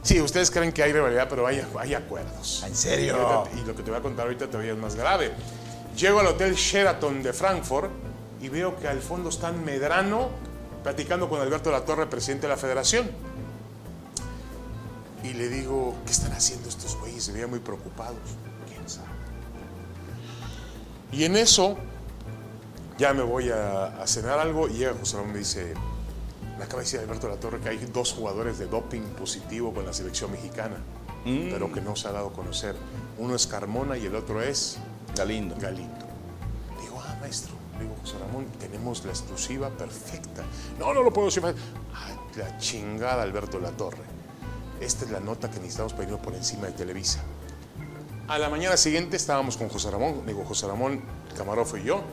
Sí, ustedes creen que hay rivalidad, pero hay, hay acuerdos. ¿En serio? Y lo que te voy a contar ahorita todavía es más grave. Llego al Hotel Sheraton de Frankfurt y veo que al fondo están Medrano platicando con Alberto Latorre, presidente de la federación. Y le digo, ¿qué están haciendo estos güeyes? Se veían muy preocupados. ¿Quién sabe? Y en eso ya me voy a, a cenar algo y llega José Ramón y me dice, me acaba de decir Alberto Latorre que hay dos jugadores de doping positivo con la selección mexicana, pero que no se ha dado a conocer. Uno es Carmona y el otro es Galindo. Galindo. Digo, ah, maestro, digo, José Ramón, tenemos la exclusiva perfecta. No, no lo puedo decir. Ah, la chingada, Alberto Latorre. Esta es la nota que necesitamos para irnos por encima de Televisa. A la mañana siguiente estábamos con José Ramón, digo, José Ramón, el camarógrafo y yo.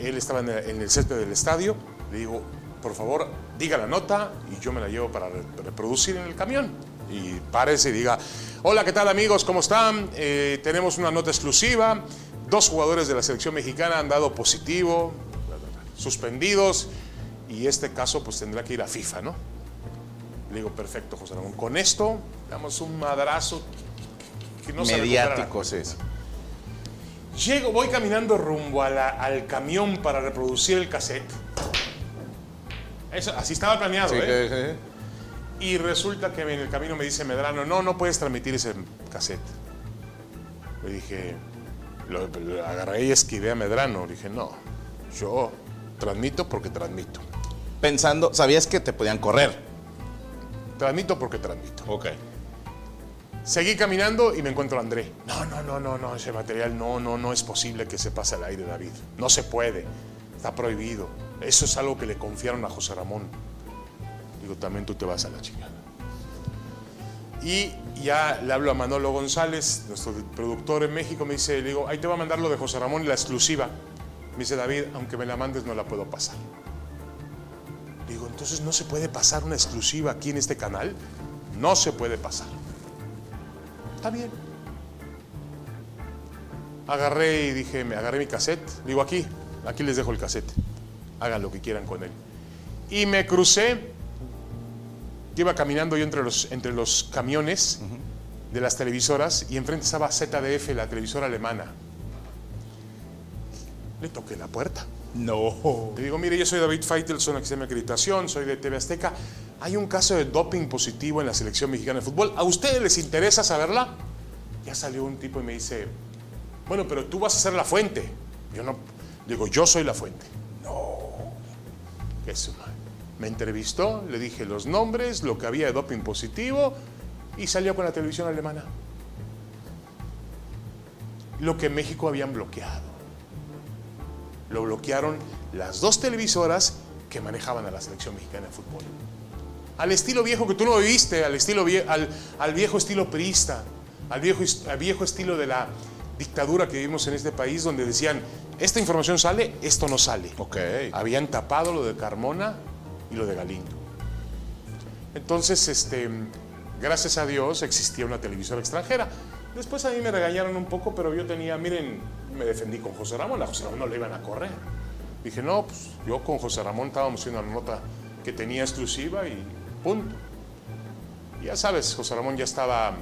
Él estaba en el, en césped del estadio. Le digo, por favor, diga la nota y yo me la llevo para re- reproducir en el camión. Y párese y diga, hola, ¿qué tal amigos? ¿Cómo están? Eh, tenemos una nota exclusiva. Dos jugadores de la selección mexicana han dado positivo, suspendidos, y este caso pues tendrá que ir a FIFA, ¿no? Le digo, perfecto, José Ramón. Con esto damos un madrazo que no Llego, voy caminando rumbo a la- al camión para reproducir el cassette. Eso, así estaba planeado, Sí, ¿eh? Y resulta que en el camino me dice Medrano, no, no puedes transmitir ese cassette. Le dije, lo, lo agarré y esquivé a Medrano. Le dije, no, yo transmito porque transmito. Pensando, sabías que te podían correr. Transmito porque transmito. Ok. Seguí caminando y me encuentro a André. No, no, no, no, no, ese material no, no, no es posible que se pase al aire, David. No se puede. Está prohibido. Eso es algo que le confiaron a José Ramón. Digo, también tú te vas a la chingada. Y ya le hablo a Manolo González, nuestro productor en México, me dice, le digo, ahí te va a mandar lo de José Ramón la exclusiva. Me dice, David, aunque me la mandes, no la puedo pasar. Digo, entonces no se puede pasar una exclusiva aquí en este canal. No se puede pasar. Está bien. Agarré y dije, me agarré mi cassette. Digo, aquí, aquí les dejo el cassette. Hagan lo que quieran con él. Y me crucé. Iba caminando yo entre los, entre los camiones de las televisoras y enfrente estaba ZDF, la televisora alemana. Le toqué la puerta. No. Le digo, mire, yo soy David Feitelson, aquí está mi acreditación, soy de TV Azteca. Hay un caso de doping positivo en la selección mexicana de fútbol. ¿A ustedes les interesa saberla? Ya salió un tipo y me dice, bueno, pero tú vas a ser la fuente. Yo no, digo, yo soy la fuente. No. Madre. Me entrevistó, le dije los nombres, lo que había de doping positivo y salió con la televisión alemana. Lo que México habían bloqueado lo bloquearon las dos televisoras que manejaban a la selección mexicana de fútbol. Al estilo viejo que tú no viviste, al, estilo vie- al, al viejo estilo priista. al viejo, al viejo estilo de la dictadura que vivimos en este país, donde decían, esta información sale, esto no sale. Ok. Habían tapado lo de Carmona y lo de Galindo. Entonces, este, gracias a Dios existía una televisora extranjera. Después a mí me regañaron un poco, pero yo tenía, miren, me defendí con José Ramón, a José Ramón no le iban a correr. Dije, no, pues yo con José Ramón estábamos haciendo una nota que tenía exclusiva y punto. Ya sabes, José Ramón ya estaba,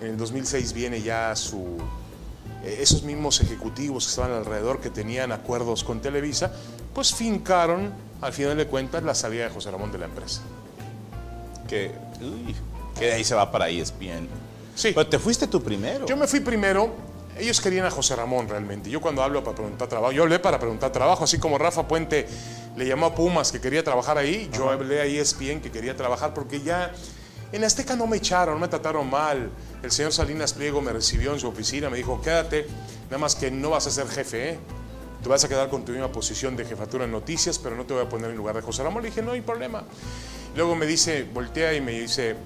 en el 2006 viene ya su, eh, esos mismos ejecutivos que estaban alrededor, que tenían acuerdos con Televisa, pues fincaron, al final de cuentas, la salida de José Ramón de la empresa. Que, uy, que de ahí se va para ESPN. Sí. Pero te fuiste tú primero. Yo me fui primero. Ellos querían a José Ramón realmente. Yo cuando hablo para preguntar trabajo, yo hablé para preguntar trabajo, así como Rafa Puente le llamó a Pumas que quería trabajar ahí, yo hablé a ESPN que quería trabajar porque ya en Azteca no me echaron, no me trataron mal. El señor Salinas Pliego me recibió en su oficina, me dijo, quédate, nada más que no vas a ser jefe, ¿eh? Te vas a quedar con tu misma posición de jefatura en noticias, pero no te voy a poner en lugar de José Ramón. Le dije, no hay problema. Luego me dice, voltea y me dice,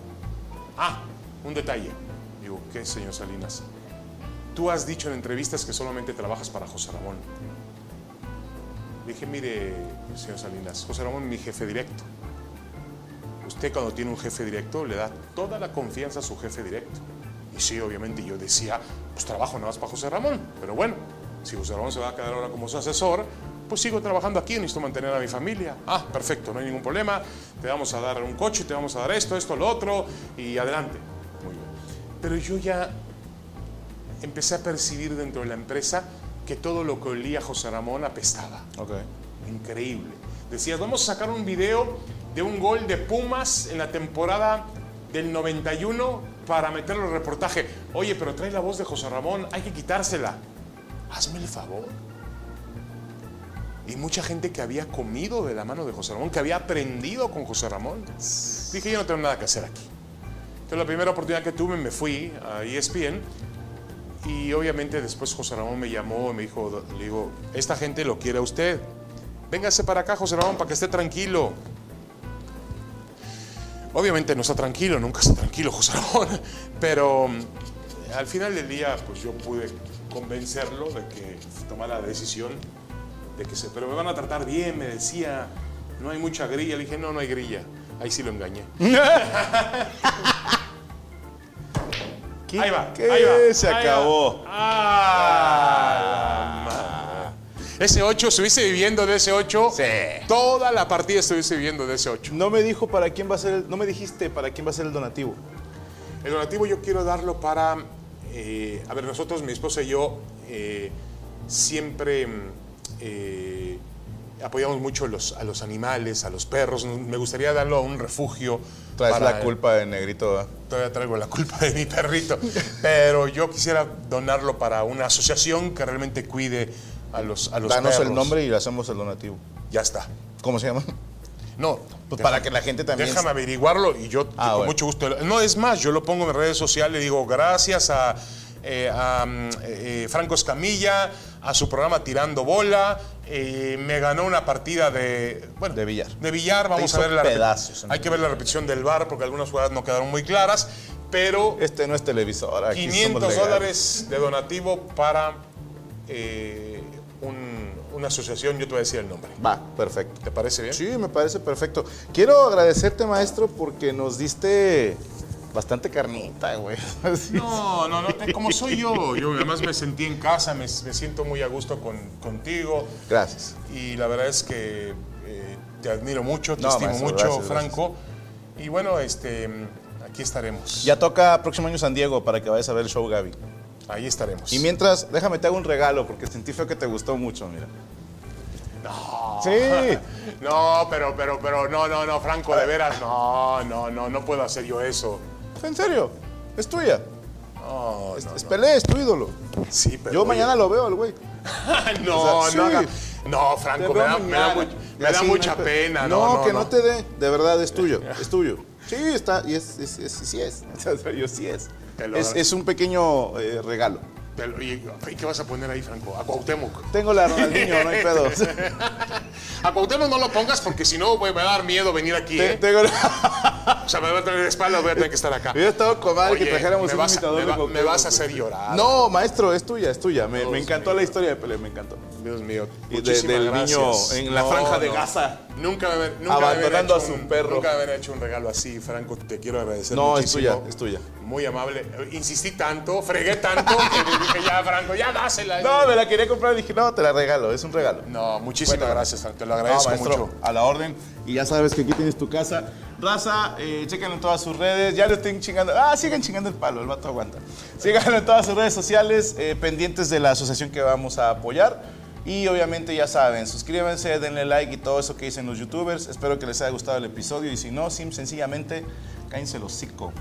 ah, un detalle. Digo, ¿qué, señor Salinas? Tú has dicho en entrevistas que solamente trabajas para José Ramón. Dije, mire, señor Salinas, José Ramón es mi jefe directo. Usted cuando tiene un jefe directo le da toda la confianza a su jefe directo. Y sí, obviamente yo decía, pues trabajo nada más para José Ramón. Pero bueno, si José Ramón se va a quedar ahora como su asesor, pues sigo trabajando aquí, necesito mantener a mi familia. Ah, perfecto, no hay ningún problema. Te vamos a dar un coche, te vamos a dar esto, esto, lo otro, y adelante. Muy bien. Pero yo ya empecé a percibir dentro de la empresa que todo lo que olía José Ramón apestaba. Ok. Increíble. Decías, vamos a sacar un video de un gol de Pumas en la temporada del 91 para meterlo en el reportaje. Oye, pero trae la voz de José Ramón, hay que quitársela. Hazme el favor. Y mucha gente que había comido de la mano de José Ramón, que había aprendido con José Ramón. Dije, yo no tengo nada que hacer aquí. Entonces la primera oportunidad que tuve me fui a ESPN y obviamente después José Ramón me llamó y me dijo, le digo, esta gente lo quiere a usted. Véngase para acá, José Ramón, para que esté tranquilo. Obviamente no está tranquilo, nunca está tranquilo José Ramón, <laughs> pero mm, al final del día pues yo pude convencerlo de que tomara la decisión de que se... Pero me van a tratar bien, me decía, no hay mucha grilla. Le dije, no, no hay grilla. Ahí sí lo engañé. <laughs> <laughs> ¿Qué- Ahí va, qué? ahí va. Se ahí acabó. va. Ah, ese 8, estuviese viviendo de ese 8. Sí. Toda la partida estuviese viviendo de ese 8. No me dijo para quién va a ser, el- no me dijiste para quién va a ser el donativo. El donativo yo quiero darlo para... eh, a ver, nosotros, mi esposa y yo, eh, siempre mm, eh, apoyamos mucho los- a los animales, a los perros. Me gustaría darlo a un refugio. Traes para- la culpa de negrito, ¿verdad? Todavía traigo la culpa de mi perrito. Pero yo quisiera donarlo para una asociación que realmente cuide a los, a los Danos el nombre y le hacemos el donativo. Ya está. ¿Cómo se llama? No. Pues para que la gente también- Déjame averiguarlo y yo, yo Ah, con mucho gusto. No, es más, yo lo pongo en redes sociales, le digo gracias a, eh, a, mm, eh, Franco Escamilla, a su programa Tirando Bola. Eh, me ganó una partida de. Bueno, De billar. De billar, vamos a ver la pedazos, Hay que ver la repetición del bar porque algunas jugadas no quedaron muy claras. Pero Este no es televisor. Aquí somos 500 legales. dólares de donativo para eh, un- una asociación, yo te voy a decir el nombre. Va, perfecto. ¿Te parece bien? Sí, me parece perfecto. Quiero agradecerte, maestro, porque nos diste bastante carnita, güey. <laughs> No, no, no, como soy yo, yo además me sentí en casa, me, me siento muy a gusto con, contigo Gracias. y la verdad es que eh, te admiro mucho, te No, estimo maestro, mucho, gracias, Franco. Y bueno, este, aquí estaremos. Ya toca próximo año San Diego para que vayas a ver el show, Gaby. Ahí estaremos. Y mientras, déjame te hago un regalo porque sentí feo que te gustó mucho, mira. No. Sí. <laughs> No, pero, pero, pero, no, no, no, Franco, de veras, no, no, no, no puedo hacer yo eso. ¿En serio? Es tuya. No, Es, no, es no. Pelé, es tu ídolo. Sí, pero. Yo oye, mañana lo veo al güey. <laughs> no, O sea, no, haga- no, Franco, me da, me da mañana. much- Y me da así, mucha pena. No, No, que no. te dé. De verdad, es tuyo. Es tuyo. Sí, está. Y es, es, es- sí es. <laughs> En serio, sí es. Es un pequeño eh, regalo. Te lo- ¿Y y qué vas a poner ahí, Franco? A Cuauhtémoc. Tengo la Ronaldinho, no hay pedo. <laughs> A Cuauhtémoc no lo pongas porque si no me va a dar miedo venir aquí, Te- ¿eh? tengo- O sea, me va a tener de espaldas, voy a tener que estar acá. Hubiera estado con madre que Oye, trajéramos me un a- imitador me, de vas a hacer llorar. No, maestro, es tuya, es tuya. Me, encantó mío. la historia de Pelé, me encantó. Dios mío. Y de- del niño en la franja de Gaza. Nunca me, nunca me Abandonando hecho a su un- perro. Nunca me hecho un regalo así, Franco. Te quiero agradecer No, es tuya, es tuya. Muy amable. Insistí tanto, fregué tanto que dije ya, Franco, ya dásela. No, me la quería comprar y dije, no, te la regalo, es un regalo. No, muchísimas gracias, Franco. Te lo No, agradezco maestro, mucho. a la orden. Y ya sabes que aquí tienes tu casa. Raza, eh, chéquenlo en todas sus redes. Ya le estén chingando. Ah, sigan chingando el palo, el vato aguanta. Síganlo en todas sus redes sociales, eh, pendientes de la asociación que vamos a apoyar. Y obviamente ya saben, suscríbanse, denle like y todo eso que dicen los youtubers. Espero que les haya gustado el episodio. Y si no, sim, sencillamente, cállense los hocico.